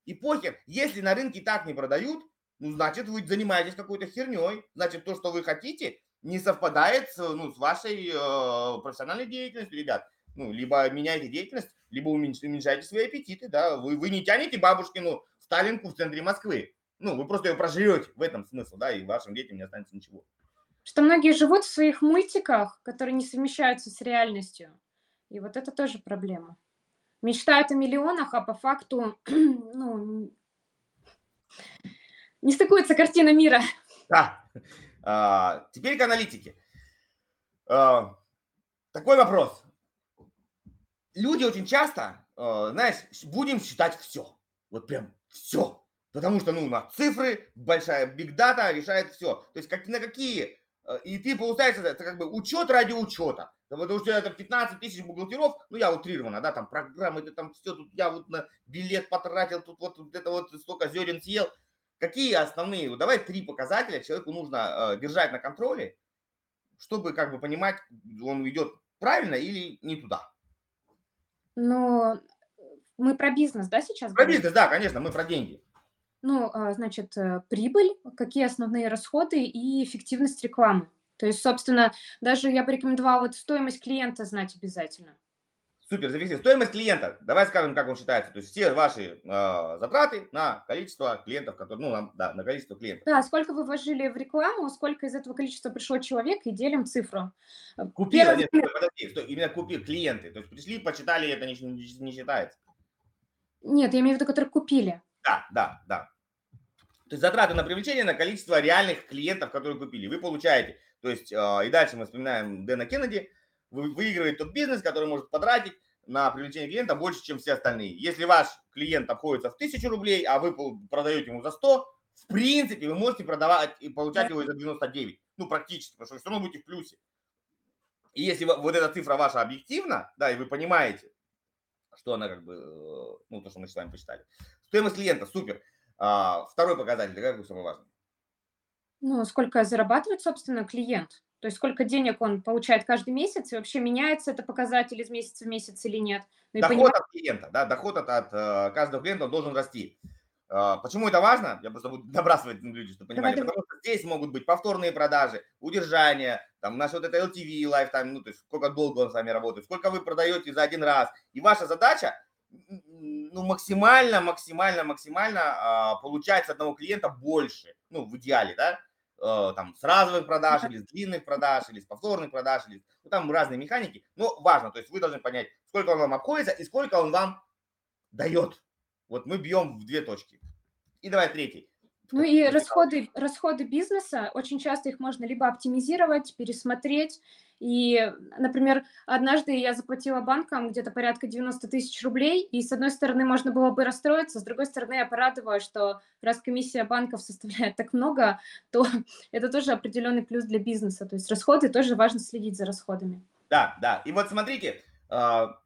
И похер. Если на рынке так не продают, ну, значит, вы занимаетесь какой-то херней. Значит, то, что вы хотите, не совпадает с, ну, с вашей э, профессиональной деятельностью, ребят. Ну, либо меняйте деятельность, либо уменьшайте свои аппетиты, да. Вы, вы не тянете бабушкину Сталинку в центре Москвы. Ну, вы просто ее проживете, в этом смысл, да, и вашим детям не останется ничего. Что многие живут в своих мультиках, которые не совмещаются с реальностью. И вот это тоже проблема. Мечтают о миллионах, а по факту, ну, не стыкуется картина мира. Да. А, теперь к аналитике. А, такой вопрос. Люди очень часто, а, знаешь, будем считать все. Вот прям все. Потому что, ну, на цифры, большая биг дата решает все. То есть как, на какие... А, и ты, получается, это как бы учет ради учета. Потому что это 15 тысяч бухгалтеров, ну я утрированно, да, там программы, это там все, тут я вот на билет потратил, тут вот, вот это вот столько зерен съел. Какие основные, вот давай три показателя человеку нужно э, держать на контроле, чтобы как бы понимать, он идет правильно или не туда. Ну, мы про бизнес, да, сейчас? Про говорим? бизнес, да, конечно, мы про деньги. Ну, а, значит, э, прибыль, какие основные расходы и эффективность рекламы. То есть, собственно, даже я бы рекомендовала вот стоимость клиента знать обязательно. Супер, зафиксируй. Стоимость клиента. Давай скажем, как он считается. То есть все ваши э, затраты на количество клиентов, которые, ну, да, на количество клиентов. Да, сколько вы вложили в рекламу, сколько из этого количества пришло человек, и делим цифру. Купили, Первый... нет, подожди, что, именно купили клиенты. То есть пришли, почитали, это не, не, не считается. Нет, я имею в виду, которые купили. Да, да, да. То есть затраты на привлечение на количество реальных клиентов, которые купили. Вы получаете, то есть, э, и дальше мы вспоминаем Дэна Кеннеди, вы выигрываете тот бизнес, который может потратить на привлечение клиента больше, чем все остальные. Если ваш клиент обходится в 1000 рублей, а вы продаете ему за 100, в принципе, вы можете продавать и получать его за 99. Ну, практически, потому что вы все равно будете в плюсе. И если вот эта цифра ваша объективна, да, и вы понимаете, что она как бы, э, ну, то, что мы с вами посчитали. Стоимость клиента, супер. А, второй показатель, какой самый важный? Ну, сколько зарабатывает, собственно, клиент. То есть сколько денег он получает каждый месяц, и вообще меняется это показатель из месяца в месяц или нет. Ну, доход понимать... от клиента, да, доход от, от э, каждого клиента он должен расти. Э, почему это важно? Я просто буду набрасывать на люди, чтобы понимали. Давай, Потому что здесь могут быть повторные продажи, удержание, там наш вот это LTV, lifetime, ну, то есть сколько долго он с вами работает, сколько вы продаете за один раз. И ваша задача ну, максимально, максимально, максимально а, получать с одного клиента больше, ну, в идеале, да, Э, там с разовых продаж или с длинных продаж или с повторных продаж или ну, там разные механики, но важно, то есть вы должны понять, сколько он вам обходится и сколько он вам дает. Вот мы бьем в две точки. И давай третий. Ну и расходы, расходы бизнеса, очень часто их можно либо оптимизировать, пересмотреть. И, например, однажды я заплатила банкам где-то порядка 90 тысяч рублей, и с одной стороны можно было бы расстроиться, с другой стороны я порадовалась, что раз комиссия банков составляет так много, то это тоже определенный плюс для бизнеса. То есть расходы тоже важно следить за расходами. Да, да. И вот смотрите, а,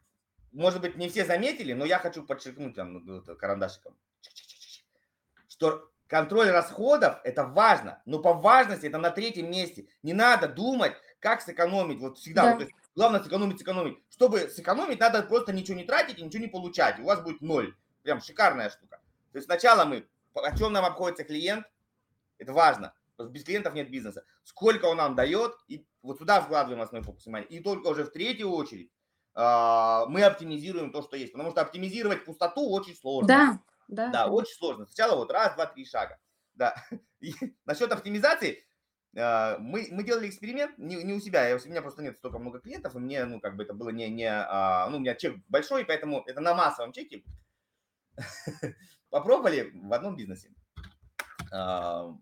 может быть, не все заметили, но я хочу подчеркнуть там карандашиком, что Контроль расходов – это важно, но по важности это на третьем месте. Не надо думать, как сэкономить. Вот всегда, да. вот, есть, главное сэкономить, сэкономить. Чтобы сэкономить, надо просто ничего не тратить и ничего не получать. У вас будет ноль. Прям шикарная штука. То есть сначала мы, о чем нам обходится клиент, это важно. Потому что без клиентов нет бизнеса. Сколько он нам дает, и вот сюда вкладываем основной фокус внимания. И только уже в третью очередь э, мы оптимизируем то, что есть. Потому что оптимизировать пустоту очень сложно. Да. Да, да, очень сложно. Сначала вот раз, два, три шага. Да. И насчет оптимизации, а, мы, мы делали эксперимент не, не у себя, у меня просто нет столько много клиентов, и мне, ну, как бы это было не, не а, ну, у меня чек большой, поэтому это на массовом чеке. Попробовали в одном бизнесе. А,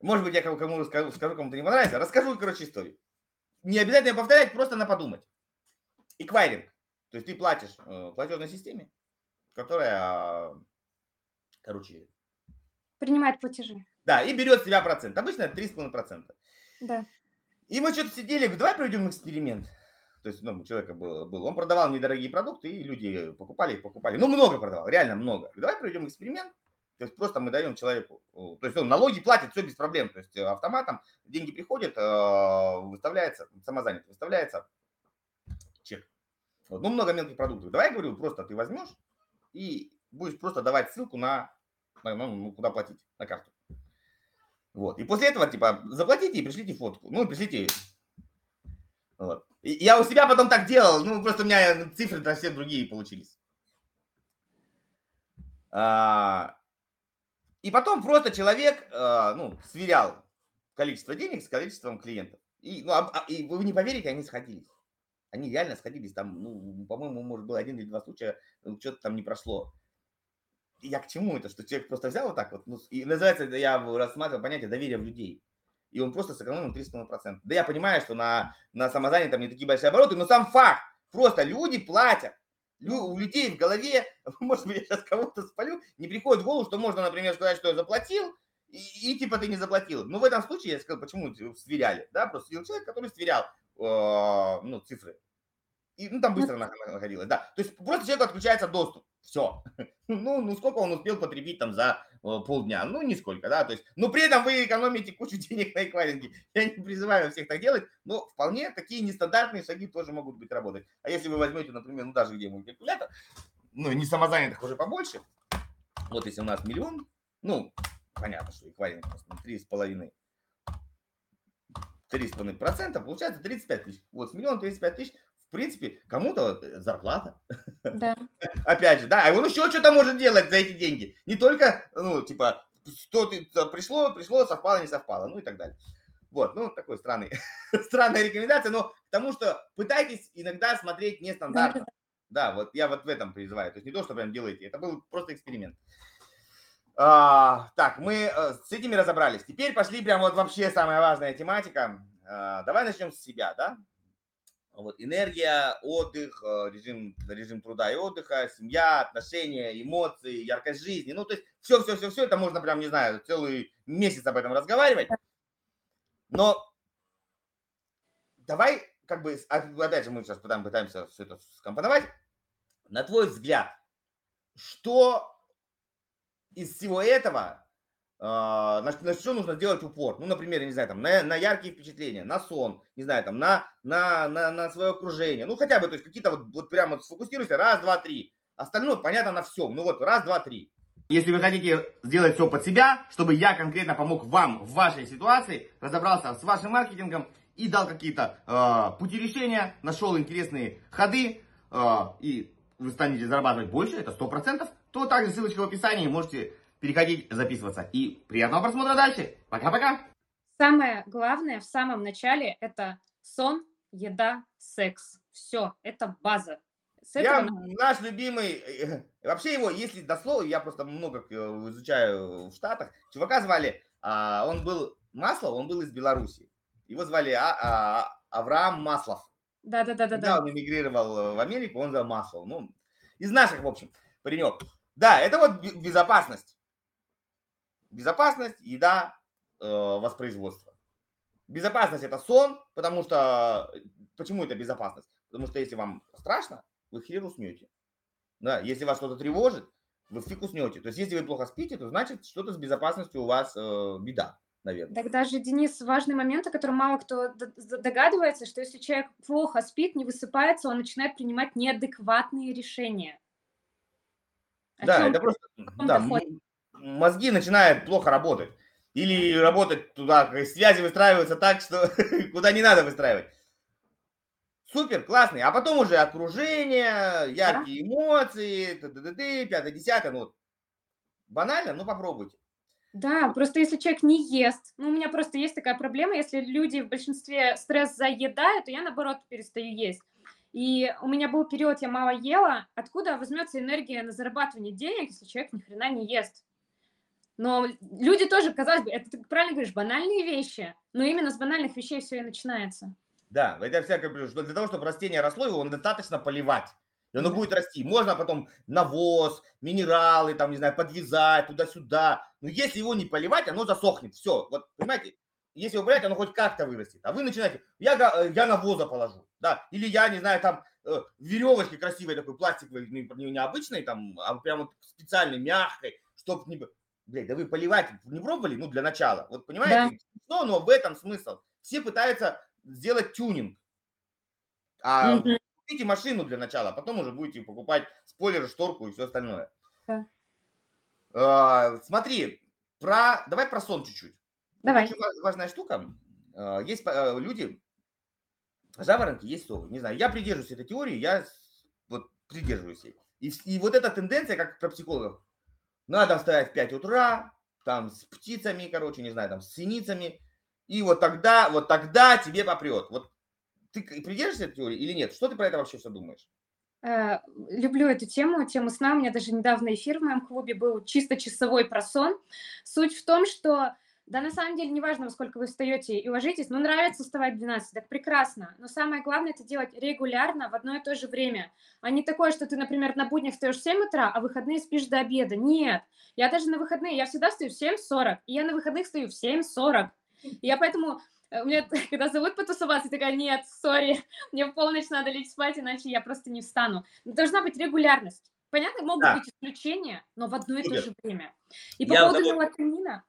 может быть, я кому, кому скажу, скажу кому-то не понравится. Расскажу, короче, историю. Не обязательно повторять, просто на подумать. Эквайринг. То есть ты платишь э, платежной системе, которая короче. Принимает платежи. Да, и берет с тебя процент. Обычно это 3,5%. Да. И мы что-то сидели, давай проведем эксперимент. То есть, ну, у человека был, был, он продавал недорогие продукты, и люди покупали их, покупали. Ну, много продавал, реально много. Давай проведем эксперимент. То есть просто мы даем человеку, то есть он налоги платит, все без проблем. То есть автоматом деньги приходят, э, выставляется, самозанят, выставляется чек. Вот. Ну, много мелких продуктов. Давай, говорю, просто ты возьмешь и будешь просто давать ссылку на ну, ну, куда платить, на карту. Вот. И после этого, типа, заплатите и пришлите фотку. Ну, пришлите. Вот. И я у себя потом так делал, ну, просто у меня цифры совсем другие получились. А, и потом просто человек, а, ну, сверял количество денег с количеством клиентов. И, ну, а, и вы не поверите, они сходились. Они реально сходились. Там, ну, по-моему, может, было один или два случая, ну, что-то там не прошло я к чему это, что человек просто взял вот так вот, ну, и называется, я рассматривал понятие доверия в людей. И он просто сэкономил 300%. Да я понимаю, что на, на самозанятом не такие большие обороты, но сам факт, просто люди платят. Лю, у людей в голове, может быть, я сейчас кого-то спалю, не приходит в голову, что можно, например, сказать, что я заплатил, и, и типа ты не заплатил. Но в этом случае я сказал, почему сверяли, да, просто сидел человек, который сверял э, ну, цифры. И, ну, там быстро находилось, да. То есть просто человеку отключается доступ. Все. Ну, ну, сколько он успел потребить там за э, полдня? Ну, нисколько, да. То есть, но при этом вы экономите кучу денег на эквайринге. Я не призываю всех так делать, но вполне такие нестандартные шаги тоже могут быть работать. А если вы возьмете, например, ну, даже где мой калькулятор, ну, не самозанятых уже побольше, вот если у нас миллион, ну, понятно, что эквайринг три с половиной 3,5%, получается 35 тысяч. Вот с миллиона 35 тысяч в принципе, кому-то зарплата. Да. Опять же, да, а он еще что-то может делать за эти деньги. Не только, ну, типа, что ты пришло, пришло, совпало, не совпало, ну и так далее. Вот, ну, такой странный, странная рекомендация, но к тому, что пытайтесь иногда смотреть нестандартно. Да, вот я вот в этом призываю. То есть не то, что прям делаете, это был просто эксперимент. А, так, мы э, с этими разобрались. Теперь пошли прям вот вообще самая важная тематика. А, давай начнем с себя, да? Вот энергия, отдых, э, режим, режим труда и отдыха, семья, отношения, эмоции, яркость жизни. Ну, то есть все, все, все, все, это можно прям, не знаю, целый месяц об этом разговаривать. Но давай, как бы, опять же, мы сейчас пытаемся все это скомпоновать. На твой взгляд, что из всего этого, на, на что нужно делать упор? Ну, например, не знаю, там, на, на яркие впечатления, на сон, не знаю, там, на, на, на, на свое окружение. Ну, хотя бы, то есть, какие-то вот, вот прямо сфокусируйся, раз, два, три. Остальное понятно на всем. Ну, вот, раз, два, три. Если вы хотите сделать все под себя, чтобы я конкретно помог вам в вашей ситуации, разобрался с вашим маркетингом и дал какие-то э, пути решения, нашел интересные ходы, э, и вы станете зарабатывать больше, это сто процентов, то также ссылочка в описании, можете переходить, записываться. И приятного просмотра дальше. Пока-пока. Самое главное в самом начале это сон, еда, секс. Все, это база. С я этого... наш любимый, э, вообще его, если дословно, я просто много э, изучаю в Штатах. Чувака звали, а, он был Маслов, он был из Беларуси. Его звали а, а, Авраам Маслов. Да, да, да, он эмигрировал в Америку, он звал Маслов. Ну, из наших, в общем, паренек. Да, это вот безопасность. Безопасность, еда, э, воспроизводство. Безопасность это сон, потому что... Почему это безопасность? Потому что если вам страшно, вы хер уснете. Да, если вас что-то тревожит, вы фиг уснете. То есть если вы плохо спите, то значит что-то с безопасностью у вас э, беда наверное. Тогда же, Денис, важный момент, о котором мало кто догадывается, что если человек плохо спит, не высыпается, он начинает принимать неадекватные решения. О да, это просто да, мозги начинают плохо работать. Или работать туда, связи выстраиваются так, что куда не надо выстраивать. Супер, классный. А потом уже окружение, яркие да? эмоции, пятое, десятое. Ну, банально, но попробуйте. Да, просто если человек не ест, ну, у меня просто есть такая проблема, если люди в большинстве стресс заедают, то я, наоборот, перестаю есть. И у меня был период, я мало ела, откуда возьмется энергия на зарабатывание денег, если человек ни хрена не ест? Но люди тоже, казалось бы, это ты правильно говоришь, банальные вещи, но именно с банальных вещей все и начинается. Да, это всякое, что для того, чтобы растение росло, его достаточно поливать. И оно будет расти. Можно потом навоз, минералы, там, не знаю, подвязать туда-сюда. Но если его не поливать, оно засохнет. Все. Вот, понимаете, если его полить, оно хоть как-то вырастет. А вы начинаете, я, э, я навоза положу, да, или я, не знаю, там, э, веревочки красивой такой, пластиковой, не, не обычной, там, а прям вот специальной, мягкой, чтоб не... Блядь, да вы поливать не пробовали? Ну, для начала. Вот понимаете? Да. Но, но в этом смысл. Все пытаются сделать тюнинг. А mm-hmm купите машину для начала, а потом уже будете покупать спойлеры, шторку и все остальное. Да. А, смотри, про, давай про сон чуть-чуть. Давай. Очень важная штука. А, есть а, люди, жаворонки, есть совы. Не знаю, я придерживаюсь этой теории, я вот придерживаюсь ей. И, и вот эта тенденция, как про психологов, надо вставать в 5 утра, там с птицами, короче, не знаю, там с синицами, и вот тогда, вот тогда тебе попрет. Вот ты придерживаешься этой теории или нет? Что ты про это вообще все думаешь? Э, люблю эту тему, тему сна. У меня даже недавно эфир в моем клубе был чисто часовой про сон. Суть в том, что да, на самом деле, неважно, во сколько вы встаете и ложитесь, ну, нравится вставать в 12, так прекрасно. Но самое главное, это делать регулярно в одно и то же время. А не такое, что ты, например, на буднях встаешь в 7 утра, а выходные спишь до обеда. Нет. Я даже на выходные, я всегда встаю в 7.40, и я на выходных встаю в 7.40. Я поэтому Э, у меня, когда зовут потусоваться, такая, нет, сори, мне в полночь надо лечь спать, иначе я просто не встану. Должна быть регулярность. Понятно, могут да. быть исключения, но в одно и то же время. И по я поводу того... мелатонина.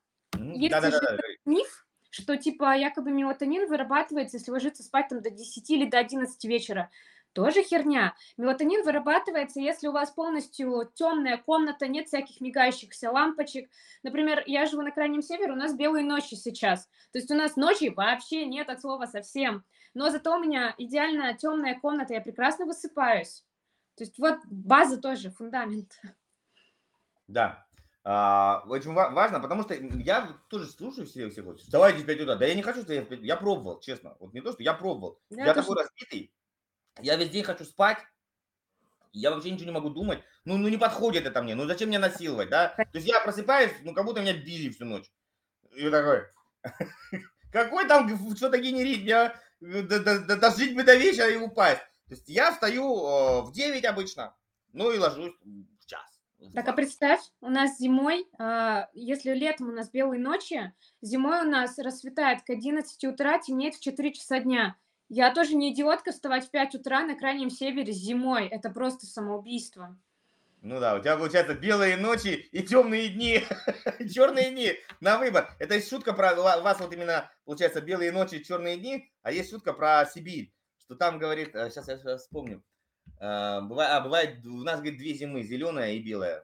Есть да, да, да, да. миф, что типа якобы мелатонин вырабатывается, если ложиться спать там до 10 или до 11 вечера. Тоже херня. Мелатонин вырабатывается, если у вас полностью темная комната, нет всяких мигающихся лампочек. Например, я живу на Крайнем Севере, у нас белые ночи сейчас. То есть у нас ночи вообще нет от слова совсем. Но зато у меня идеально темная комната, я прекрасно высыпаюсь. То есть вот база тоже, фундамент. Да, а, очень важно, потому что я тоже слушаю все всех, вставайте в 5 утра. Да я не хочу, что я, я пробовал, честно. Вот не то, что я пробовал. Я, я такой разбитый, я весь день хочу спать, я вообще ничего не могу думать. Ну, ну не подходит это мне, ну зачем мне насиловать, да? То есть я просыпаюсь, ну как будто меня били всю ночь. И такой, какой там что-то генерить, мне дожить бы до вечера и упасть. То есть я встаю э, в 9 обычно, ну и ложусь. Так, а представь, у нас зимой, а, если летом у нас белые ночи, зимой у нас рассветает к 11 утра, темнеет в 4 часа дня. Я тоже не идиотка вставать в 5 утра на крайнем севере зимой. Это просто самоубийство. Ну да, у тебя получается белые ночи и темные дни, черные дни на выбор. Это есть шутка про вас вот именно получается белые ночи, черные дни, а есть шутка про Сибирь, что там говорит, сейчас э, я вспомню, а, бывает, а, бывает у нас говорит две зимы, зеленая и белая.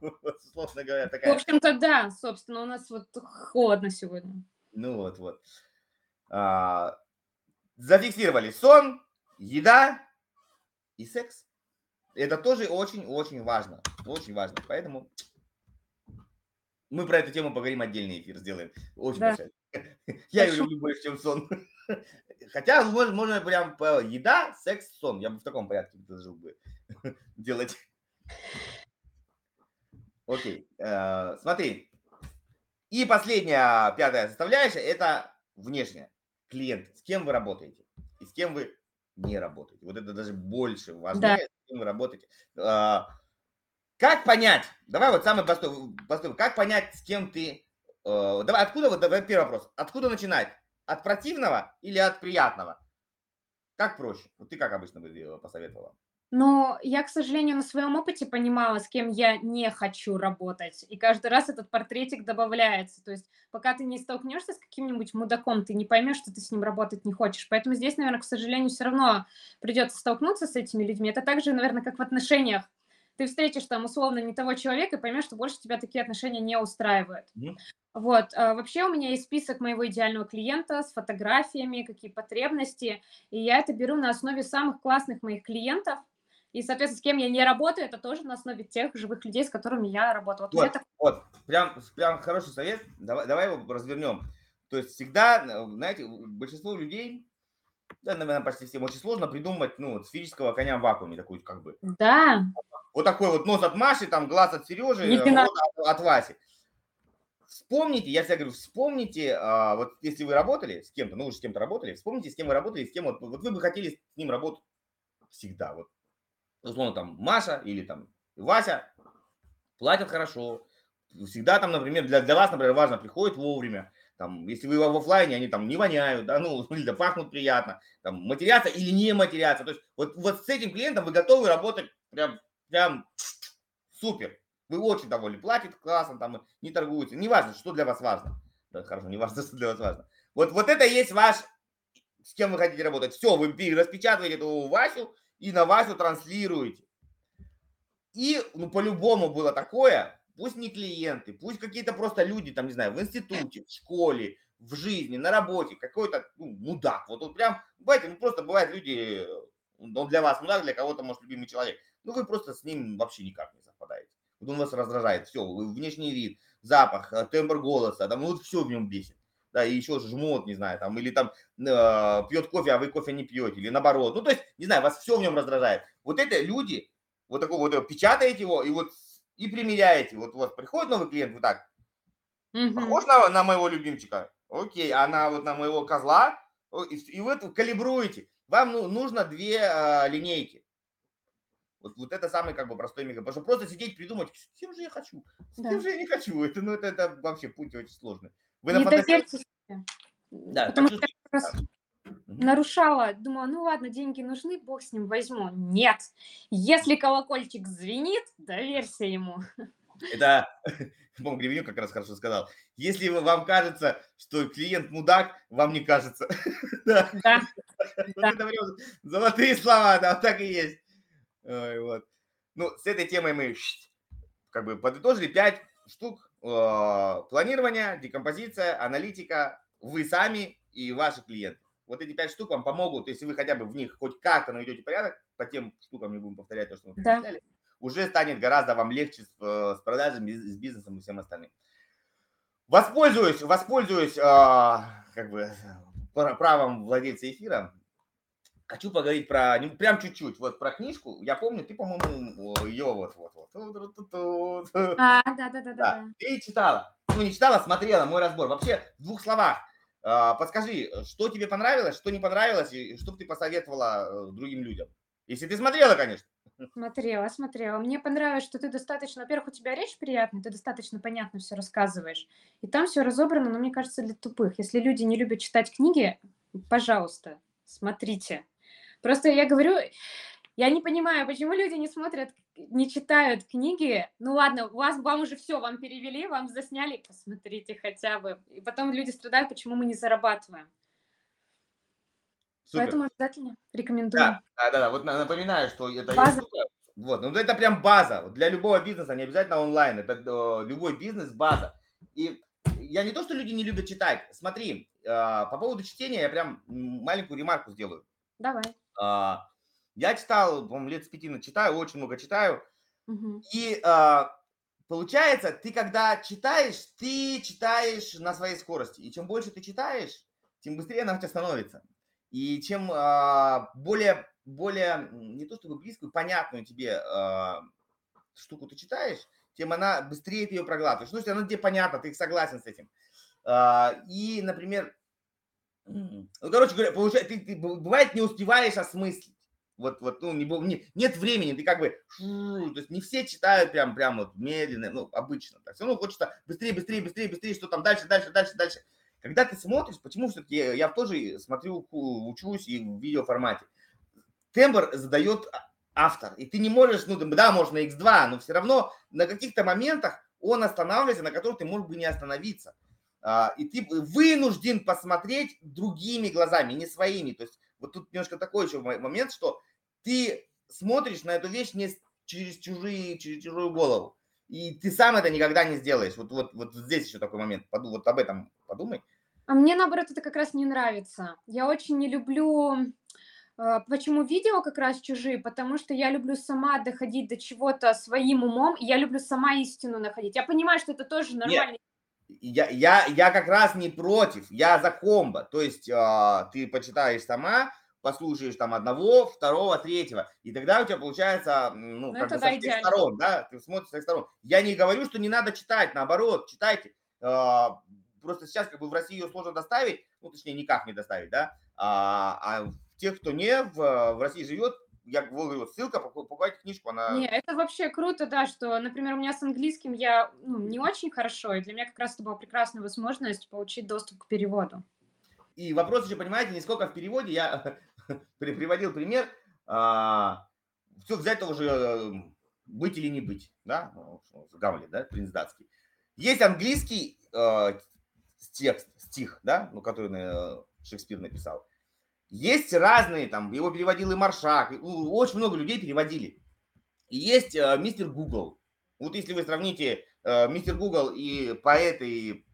Вот, сложно говоря, такая. В общем-то, да, собственно, у нас вот холодно сегодня. Ну вот, вот. А, зафиксировали сон, еда и секс. Это тоже очень-очень важно. Очень важно. Поэтому мы про эту тему поговорим отдельный эфир сделаем. Очень да. большой. Я ее люблю больше, чем сон. Хотя можно, можно прям еда, секс, сон. Я бы в таком порядке должен бы делать. Окей. Э, смотри. И последняя, пятая составляющая, это внешняя клиент, с кем вы работаете и с кем вы не работаете. Вот это даже больше важнее, да. с кем вы работаете. А, как понять, давай вот самый простой, простой как понять, с кем ты, э, давай, откуда, вот давай первый вопрос, откуда начинать? От противного или от приятного? Как проще? Вот ты как обычно бы э, посоветовала? Но я, к сожалению, на своем опыте понимала, с кем я не хочу работать. И каждый раз этот портретик добавляется. То есть пока ты не столкнешься с каким-нибудь мудаком, ты не поймешь, что ты с ним работать не хочешь. Поэтому здесь, наверное, к сожалению, все равно придется столкнуться с этими людьми. Это так же, наверное, как в отношениях. Ты встретишь там условно не того человека и поймешь, что больше тебя такие отношения не устраивают. Mm-hmm. Вот. А вообще у меня есть список моего идеального клиента с фотографиями, какие потребности. И я это беру на основе самых классных моих клиентов, и, соответственно, с кем я не работаю, это тоже на основе тех живых людей, с которыми я работаю. Вот, вот, так... вот. Прям, прям хороший совет. Давай, давай его развернем. То есть всегда, знаете, большинство людей, да, наверное, почти всем очень сложно придумать, ну, сферического коня в вакууме, такой как бы. Да. Вот такой вот нос от Маши, там глаз от Сережи, рот от, от Васи. Вспомните, я всегда говорю, вспомните, а, вот если вы работали с кем-то, ну, уже с кем-то работали, вспомните, с кем вы работали, с кем вот, вот вы бы хотели с ним работать всегда. Вот условно там Маша или там Вася платят хорошо. Всегда там, например, для, для вас, например, важно, приходит вовремя. Там, если вы в офлайне, они там не воняют, да, ну, или да, пахнут приятно, там, матерятся или не матерятся. То есть вот, вот с этим клиентом вы готовы работать прям, прям супер. Вы очень довольны, платит классно, там, не торгуете. Неважно, что для вас важно. Да, хорошо, не важно, что для вас важно. Вот, вот это есть ваш, с кем вы хотите работать. Все, вы распечатываете эту Васю, и на Васю транслируете. И, ну, по-любому было такое, пусть не клиенты, пусть какие-то просто люди, там, не знаю, в институте, в школе, в жизни, на работе, какой-то ну, мудак. Вот он прям, бывает, ну, просто бывают люди, он для вас мудак, для кого-то, может, любимый человек. Ну, вы просто с ним вообще никак не совпадаете. Вот он вас раздражает, все, внешний вид, запах, э, тембр голоса, там, ну, вот все в нем бесит да, и еще жмот, не знаю, там, или там э, пьет кофе, а вы кофе не пьете, или наоборот. Ну, то есть, не знаю, вас все в нем раздражает. Вот это люди, вот такого вот, э, печатаете его и вот и примеряете. Вот у вас приходит новый клиент, вот так, похож на, на моего любимчика? Окей, а на вот на моего козла? И, вы калибруете. Вам ну, нужно две э, линейки. Вот, вот это самый как бы простой мега. Потому что просто сидеть, придумать, с кем же я хочу, с кем да. же я не хочу. Это, ну, это, это вообще путь очень сложный. Вы не доверьте себе. Да, Потому что раз нарушала, думала, ну ладно, деньги нужны, бог с ним возьму. Нет, если колокольчик звенит, доверься ему. Это, по-моему, Гребенюк как раз хорошо сказал. Если вам кажется, что клиент мудак, вам не кажется. Да. да. Золотые слова, да, так и есть. Ой, вот. Ну, с этой темой мы как бы подытожили пять штук. Э, планирование, декомпозиция, аналитика, вы сами и ваши клиенты. Вот эти пять штук вам помогут, если вы хотя бы в них хоть как-то наведете порядок, по тем штукам не будем повторять то, что мы да. уже станет гораздо вам легче с, э, с продажами, с бизнесом и всем остальным. Воспользуюсь, воспользуюсь э, как бы правом владельца эфира. Хочу поговорить про, прям чуть-чуть, вот про книжку. Я помню, ты, по-моему, ее вот, вот, вот. А, да, да, да, да. Ты читала. Ну, не читала, смотрела мой разбор. Вообще, в двух словах. Э, подскажи, что тебе понравилось, что не понравилось, и что бы ты посоветовала э, другим людям? Если ты смотрела, конечно. Смотрела, смотрела. Мне понравилось, что ты достаточно, во-первых, у тебя речь приятная, ты достаточно понятно все рассказываешь. И там все разобрано, но мне кажется, для тупых. Если люди не любят читать книги, пожалуйста, смотрите. Просто я говорю, я не понимаю, почему люди не смотрят, не читают книги. Ну ладно, у вас, вам уже все, вам перевели, вам засняли, посмотрите хотя бы. И потом люди страдают, почему мы не зарабатываем. Супер. Поэтому обязательно рекомендую. Да, да, да, да. Вот напоминаю, что это база. Вот, ну это прям база. Для любого бизнеса, не обязательно онлайн, это э, любой бизнес база. И я не то, что люди не любят читать. Смотри, э, по поводу чтения я прям маленькую ремарку сделаю. Давай. Э, я читал, по-моему, лет с пяти читаю, очень много читаю. Угу. И э, получается, ты когда читаешь, ты читаешь на своей скорости. И чем больше ты читаешь, тем быстрее она у тебя становится. И чем э, более, более, не то чтобы близкую, понятную тебе э, штуку ты читаешь, тем она быстрее ты ее проглатываешь. Ну, если она тебе понятна, ты согласен с этим. Э, и, например, ну, короче говоря, получается, ты, ты, бывает не успеваешь осмыслить. Вот, вот, ну, не, не, нет времени, ты как бы, то есть не все читают прям, прям вот медленно, ну, обычно. Так, все равно хочется быстрее, быстрее, быстрее, быстрее, что там дальше, дальше, дальше, дальше. Когда ты смотришь, почему все-таки я тоже смотрю, учусь и в видеоформате. Тембр задает автор, и ты не можешь, ну, да, можно на X2, но все равно на каких-то моментах он останавливается, на которых ты можешь бы не остановиться. А, и ты вынужден посмотреть другими глазами, не своими. То есть вот тут немножко такой еще момент, что ты смотришь на эту вещь не через чужие, через чужую голову. И ты сам это никогда не сделаешь. Вот, вот, вот здесь еще такой момент. Вот об этом подумай. А мне, наоборот, это как раз не нравится. Я очень не люблю... А, почему видео как раз чужие? Потому что я люблю сама доходить до чего-то своим умом, и я люблю сама истину находить. Я понимаю, что это тоже нормально. Я, я, я как раз не против, я за комбо. То есть э, ты почитаешь сама, послушаешь там одного, второго, третьего, и тогда у тебя получается, ну, ну как бы со всех сторон, да, ты смотришь со всех сторон. Я не говорю, что не надо читать, наоборот, читайте. Э, просто сейчас как бы в России ее сложно доставить, ну, точнее, никак не доставить, да, а, а тех, кто не в, в России живет, я говорю, ссылка, покупайте книжку, она... Не, это вообще круто, да, что, например, у меня с английским я ну, не очень хорошо, и для меня как раз это была прекрасная возможность получить доступ к переводу. И вопрос еще, понимаете, не сколько в переводе, я приводил пример, а, все взять того же э, быть или не быть, да, Гамлет, да, принц датский. Есть английский э, текст, стих, да, ну, который э, Шекспир написал. Есть разные, там, его переводил и Маршак, и, очень много людей переводили. И есть э, мистер Гугл. Вот если вы сравните э, мистер Гугл и поэты, и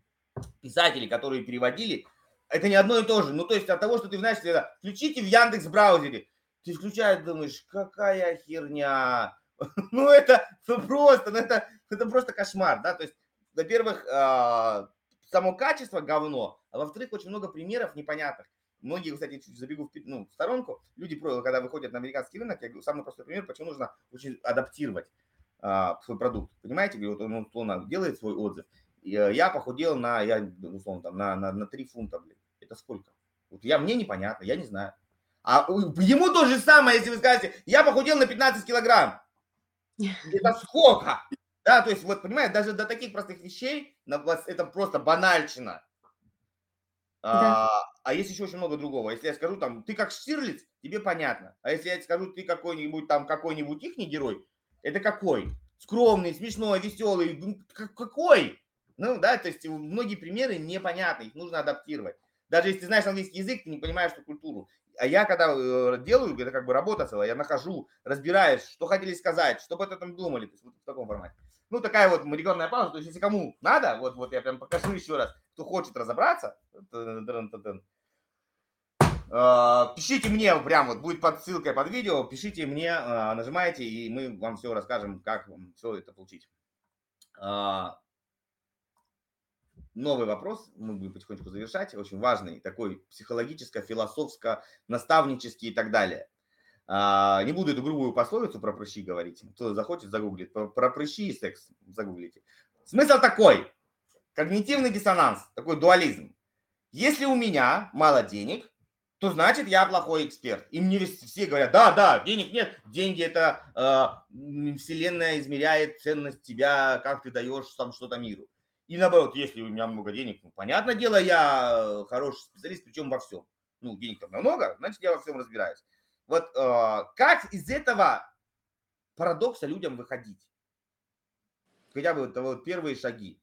писатели, которые переводили, это не одно и то же. Ну, то есть от того, что ты знаешь, это, включите в Яндекс браузере, ты включаешь, думаешь, какая херня. Ну, это просто, ну, это, это просто кошмар, да, то есть, во-первых, а, само качество говно, а во-вторых, очень много примеров непонятных. Многие, кстати, чуть забегу в, ну, в сторонку, люди, когда выходят на американский рынок, я говорю, самый простой пример, почему нужно очень адаптировать а, свой продукт. Понимаете, вот он условно делает свой отзыв. А, я похудел на, я, условно, там, на, на, на 3 фунта, блин. Это сколько? Вот я, мне непонятно, я не знаю. А ему то же самое, если вы скажете, я похудел на 15 килограмм. Это сколько? Да, то есть, вот, понимаете, даже до таких простых вещей это просто банальщина. Да. А, а есть еще очень много другого. Если я скажу там, ты как Штирлиц, тебе понятно. А если я скажу, ты какой-нибудь там, какой-нибудь их герой, это какой? скромный, смешной, веселый. Ну, какой? Ну, да, то есть многие примеры непонятны, их нужно адаптировать. Даже если ты знаешь английский язык, ты не понимаешь эту культуру. А я когда э, делаю, это как бы работа целая, я нахожу, разбираюсь, что хотели сказать, что об этом думали, то есть вот в таком формате. Ну, такая вот рекламная пауза, то есть если кому надо, вот, вот я прям покажу еще раз, кто хочет разобраться, а, пишите мне, прям вот будет под ссылкой под видео, пишите мне, а, нажимайте, и мы вам все расскажем, как вам все это получить. А, новый вопрос, мы будем потихонечку завершать, очень важный, такой психологическо, философско, наставнический и так далее. Не буду эту грубую пословицу про прыщи говорить. Кто захочет, загуглит. Про прыщи и секс загуглите. Смысл такой. Когнитивный диссонанс, такой дуализм. Если у меня мало денег, то значит я плохой эксперт. И мне все говорят, да, да, денег нет, деньги это э, вселенная измеряет ценность тебя, как ты даешь там что-то миру. И наоборот, если у меня много денег, ну, понятное дело, я хороший специалист, причем во всем. Ну, денег там много, значит, я во всем разбираюсь. Вот э, как из этого парадокса людям выходить? Хотя бы вот, вот первые шаги.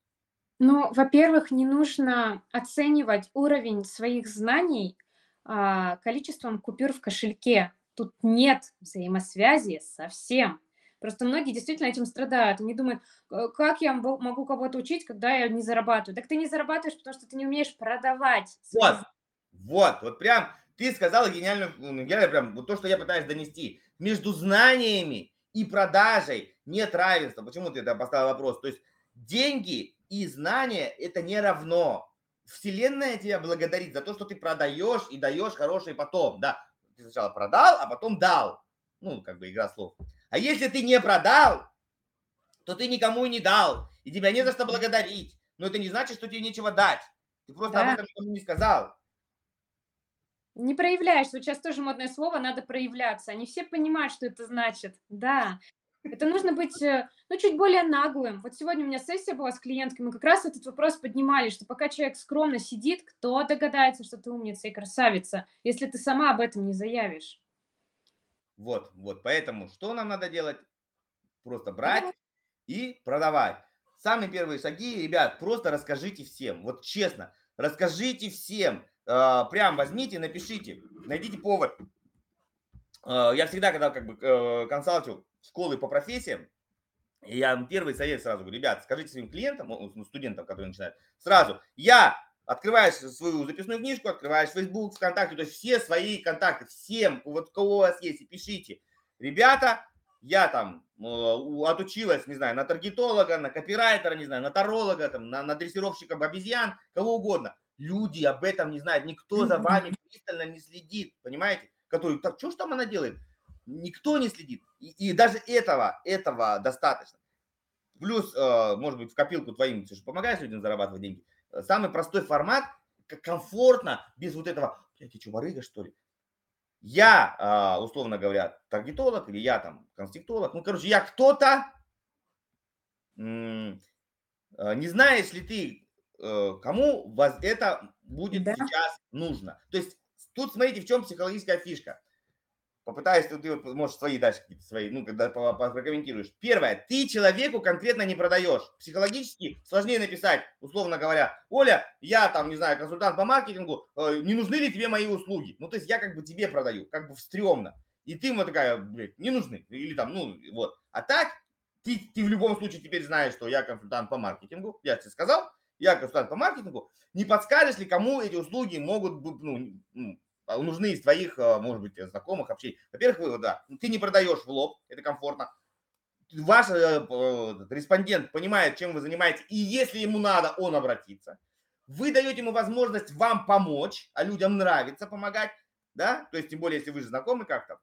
Ну, во-первых, не нужно оценивать уровень своих знаний а, количеством купюр в кошельке. Тут нет взаимосвязи совсем. Просто многие действительно этим страдают. Они думают, как я могу кого-то учить, когда я не зарабатываю? Так ты не зарабатываешь, потому что ты не умеешь продавать. Вот, вот, вот прям ты сказала гениальную, ну, гениально прям вот то, что я пытаюсь донести. Между знаниями и продажей нет равенства. Почему ты это поставил вопрос? То есть деньги и знания это не равно. Вселенная тебя благодарит за то, что ты продаешь и даешь хороший потом. Да, ты сначала продал, а потом дал. Ну, как бы игра слов. А если ты не продал, то ты никому и не дал. И тебя не за что благодарить. Но это не значит, что тебе нечего дать. Ты просто да. об этом никому не сказал. Не проявляешь. Вот сейчас тоже модное слово, надо проявляться. Они все понимают, что это значит. Да. Это нужно быть, э, ну, чуть более наглым. Вот сегодня у меня сессия была с клиенткой, мы как раз этот вопрос поднимали, что пока человек скромно сидит, кто догадается, что ты умница и красавица, если ты сама об этом не заявишь. Вот, вот, поэтому что нам надо делать? Просто брать да. и продавать. Самые первые шаги, ребят, просто расскажите всем. Вот честно, расскажите всем. Э, прям возьмите, напишите, найдите повод. Э, я всегда, когда как бы э, консалтю школы по профессиям, я первый совет сразу говорю, ребят, скажите своим клиентам, ну, студентам, которые начинают, сразу, я открываешь свою записную книжку, открываешь Facebook, ВКонтакте, то есть все свои контакты, всем, вот кого у вас есть, пишите, ребята, я там э, отучилась, не знаю, на таргетолога, на копирайтера, не знаю, на таролога, там, на, на дрессировщика обезьян, кого угодно. Люди об этом не знают, никто за вами пристально не следит, понимаете? Который, так что ж там она делает? никто не следит. И, и даже этого, этого достаточно. Плюс, э, может быть, в копилку твоим, ты же помогаешь людям зарабатывать деньги. Э, самый простой формат, комфортно, без вот этого, блядь, ты что, барыга, что ли? Я, э, условно говоря, таргетолог, или я там конструктолог, ну, короче, я кто-то, не знаешь ли ты, кому вас это будет да. сейчас нужно. То есть тут смотрите, в чем психологическая фишка попытаюсь, ты вот, может, свои дальше какие-то свои, ну, когда прокомментируешь. Первое, ты человеку конкретно не продаешь. Психологически сложнее написать, условно говоря, Оля, я там, не знаю, консультант по маркетингу, э, не нужны ли тебе мои услуги? Ну, то есть я как бы тебе продаю, как бы стрёмно. И ты вот такая, блядь, не нужны. Или там, ну, вот. А так, ты, ты в любом случае теперь знаешь, что я консультант по маркетингу. Я тебе сказал, я консультант по маркетингу. Не подскажешь ли, кому эти услуги могут, ну, а, нужны из твоих, а, может быть, знакомых, общей. Во-первых, да, ты не продаешь в лоб, это комфортно. Ваш э, респондент понимает, чем вы занимаетесь, и если ему надо, он обратится. Вы даете ему возможность вам помочь, а людям нравится помогать, да, то есть тем более, если вы же знакомы как-то.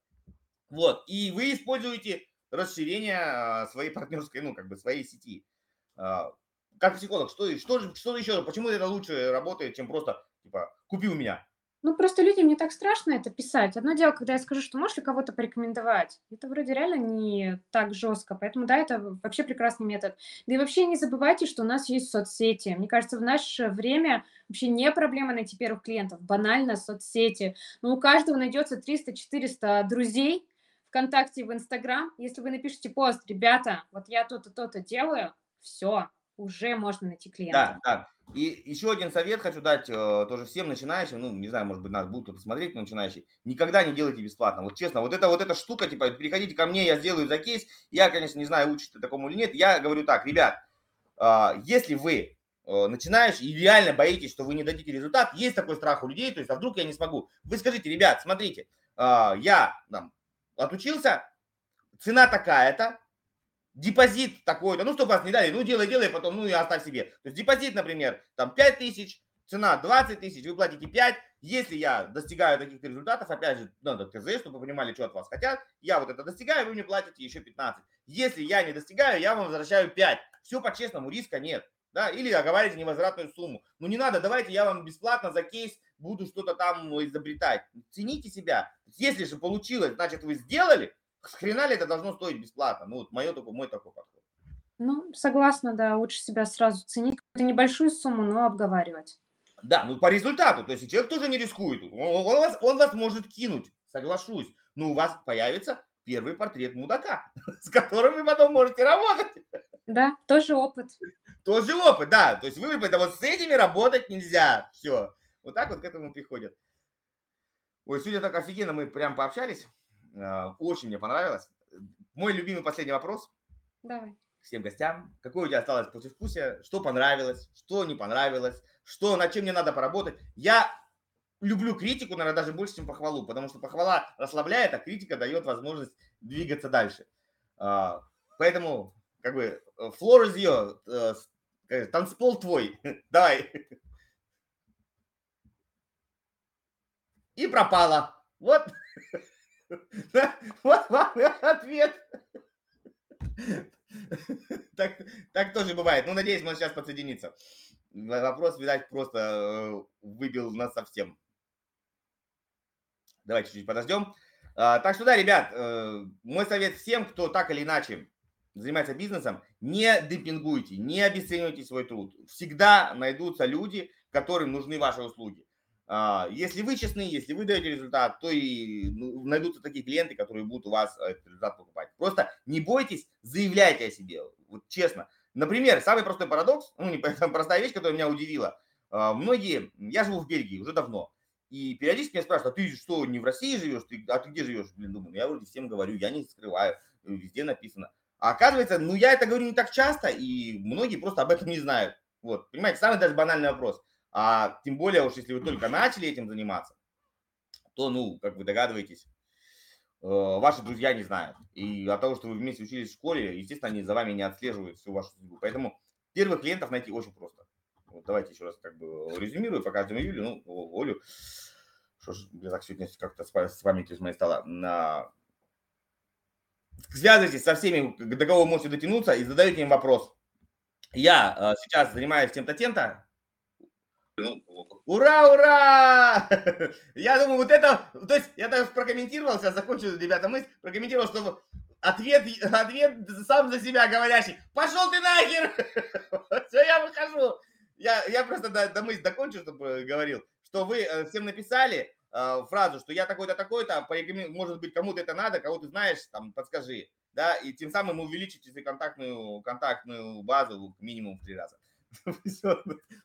Вот, и вы используете расширение а, своей партнерской, ну, как бы своей сети. Как психолог, что, что, что еще, почему это лучше работает, чем просто, типа, купи у меня, ну, просто людям не так страшно это писать. Одно дело, когда я скажу, что можешь ли кого-то порекомендовать. Это вроде реально не так жестко. Поэтому, да, это вообще прекрасный метод. Да и вообще не забывайте, что у нас есть соцсети. Мне кажется, в наше время вообще не проблема найти первых клиентов. Банально соцсети. Но у каждого найдется 300-400 друзей, ВКонтакте в Инстаграм. Если вы напишите пост, ребята, вот я то-то, то-то делаю, все, уже можно найти клиента. Да, да. И еще один совет хочу дать э, тоже всем начинающим, ну, не знаю, может быть, нас будет кто-то смотреть, но начинающий. Никогда не делайте бесплатно. Вот честно, вот это вот эта штука, типа, переходите ко мне, я сделаю за кейс. Я, конечно, не знаю, учите такому или нет. Я говорю так, ребят, э, если вы э, начинаешь и реально боитесь, что вы не дадите результат, есть такой страх у людей, то есть, а вдруг я не смогу. Вы скажите, ребят, смотрите, э, я там отучился, цена такая-то, депозит такой-то, ну, чтобы вас не дали, ну, делай, делай, потом, ну, и оставь себе. То есть депозит, например, там 5 тысяч, цена 20 тысяч, вы платите 5. Если я достигаю таких результатов, опять же, надо ТЗ, чтобы вы понимали, что от вас хотят, я вот это достигаю, вы мне платите еще 15. Если я не достигаю, я вам возвращаю 5. Все по-честному, риска нет. Да, или оговаривайте невозвратную сумму. Ну не надо, давайте я вам бесплатно за кейс буду что-то там ну, изобретать. Цените себя. Если же получилось, значит вы сделали, хрена ли это должно стоить бесплатно? Ну, вот мое такой, мой такой подход. Ну, согласна, да, лучше себя сразу ценить, какую-то небольшую сумму, но обговаривать. Да, ну по результату, то есть человек тоже не рискует, он, он, вас, он вас может кинуть, соглашусь, но у вас появится первый портрет мудака, с которым вы потом можете работать. Да, тоже опыт. Тоже опыт, да, то есть вы, это вот с этими работать нельзя, все. Вот так вот к этому приходят. Ой, сегодня так офигенно мы прям пообщались. А, очень мне понравилось. Мой любимый последний вопрос. Давай. Всем гостям. Какое у тебя осталось послевкусие? Что понравилось? Что не понравилось? Что, над чем мне надо поработать? Я люблю критику, наверное, даже больше, чем похвалу, потому что похвала расслабляет, а критика дает возможность двигаться дальше. А, поэтому, как бы, флор из ее, танцпол твой. Давай. И пропала. Вот. Вот вам ответ. Так, так тоже бывает. Ну, надеюсь, он сейчас подсоединится. Вопрос, видать, просто э, выбил нас совсем. Давайте чуть-чуть подождем. А, так что да, ребят, э, мой совет всем, кто так или иначе занимается бизнесом, не демпингуйте, не обесценивайте свой труд. Всегда найдутся люди, которым нужны ваши услуги. А, если вы честны, если вы даете результат, то и ну, найдутся такие клиенты, которые будут у вас этот результат покупать. Просто не бойтесь, заявляйте о себе. Вот честно. Например, самый простой парадокс, ну не простая вещь, которая меня удивила. А, многие, я живу в Бельгии уже давно, и периодически меня спрашивают, а ты что, не в России живешь, ты, а ты где живешь? Блин, думаю, ну я вроде всем говорю, я не скрываю, везде написано. А оказывается, ну я это говорю не так часто, и многие просто об этом не знают. Вот, понимаете, самый даже банальный вопрос. А тем более уж, если вы только начали этим заниматься, то, ну, как вы догадываетесь, э, ваши друзья не знают. И от того, что вы вместе учились в школе, естественно, они за вами не отслеживают всю вашу судьбу. Поэтому первых клиентов найти очень просто. Вот давайте еще раз как бы резюмирую по каждому июлю. Ну, Олю, что ж, я так сегодня как-то с памятью с моей стала. На... Связывайтесь со всеми, до кого вы можете дотянуться, и задаете им вопрос. Я э, сейчас занимаюсь тем-то, тем-то, ура, ура! Я думаю, вот это, то есть я так прокомментировал, сейчас закончу, ребята, мысль, прокомментировал, что ответ, ответ сам за себя говорящий. Пошел ты нахер! Все, я выхожу. Я, я просто до, до мысли докончу, чтобы говорил, что вы э, всем написали э, фразу, что я такой-то, такой-то, может быть, кому-то это надо, кого ты знаешь, там, подскажи. Да, и тем самым увеличите контактную, контактную базу минимум в три раза.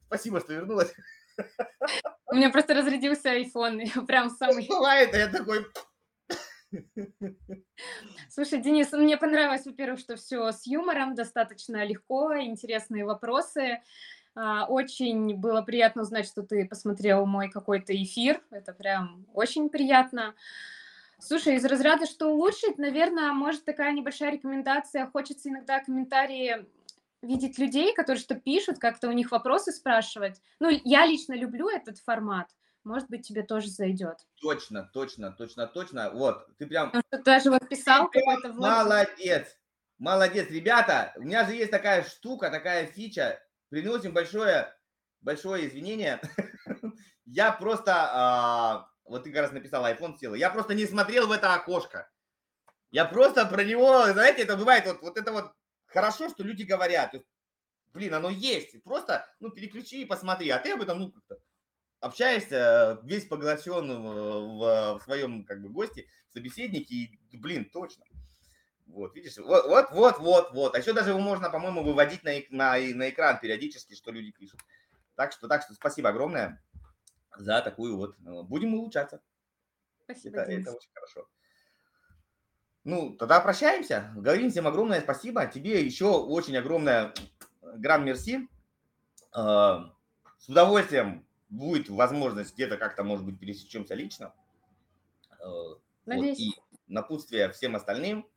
Спасибо, что вернулась. У меня просто разрядился iPhone, прям самый... Бывает, я такой... Слушай, Денис, мне понравилось, во-первых, что все с юмором, достаточно легко, интересные вопросы. А, очень было приятно узнать, что ты посмотрел мой какой-то эфир. Это прям очень приятно. Слушай, из разряда, что улучшить, наверное, может такая небольшая рекомендация. Хочется иногда комментарии видеть людей, которые что пишут, как-то у них вопросы спрашивать. Ну, я лично люблю этот формат. Может быть, тебе тоже зайдет. Точно, точно, точно, точно. Вот, ты прям... Ну, ты даже вот писал какой-то. Молодец, молодец. Ребята, у меня же есть такая штука, такая фича. Приносим большое, большое извинение. Я просто... А, вот ты как раз написал, iPhone сел. Я просто не смотрел в это окошко. Я просто про него, знаете, это бывает, вот, вот это вот хорошо, что люди говорят. Блин, оно есть. Просто, ну, переключи и посмотри. А ты об этом, ну, как-то общаешься, весь поглощен в, в своем как бы гости, собеседнике, и, блин, точно. Вот, видишь, вот, вот, вот, вот, вот. А еще даже его можно, по-моему, выводить на, на, на экран периодически, что люди пишут. Так что, так что спасибо огромное за такую вот. Э, будем улучшаться. Спасибо, это, это очень хорошо. Ну, тогда прощаемся. Говорим всем огромное спасибо. Тебе еще очень огромное гран мерси. Э, с удовольствием будет возможность где-то как-то, может быть, пересечемся лично. Э, Надеюсь. Вот, и напутствие всем остальным –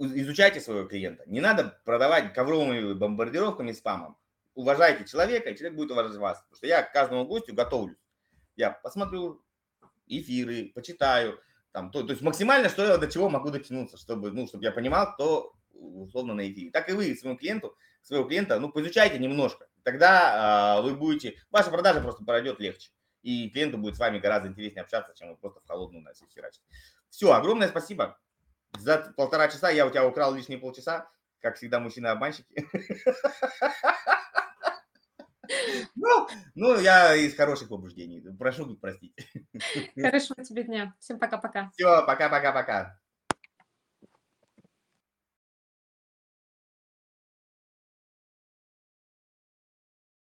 изучайте своего клиента. Не надо продавать ковровыми бомбардировками спамом. Уважайте человека, и человек будет уважать вас. Потому что я к каждому гостю готовлюсь. Я посмотрю эфиры, почитаю. Там, то, то есть максимально, что я до чего могу дотянуться, чтобы, ну, чтобы я понимал, кто условно на эфире. Так и вы своему клиенту, своего клиента, ну, поизучайте немножко. Тогда а, вы будете, ваша продажа просто пройдет легче. И клиенту будет с вами гораздо интереснее общаться, чем вы просто в холодную на всех херачите. Все, огромное спасибо за полтора часа я у тебя украл лишние полчаса, как всегда мужчины-обманщики. Ну, ну, я из хороших побуждений. Прошу простить. Хорошего тебе дня. Всем пока-пока. Все, пока-пока-пока.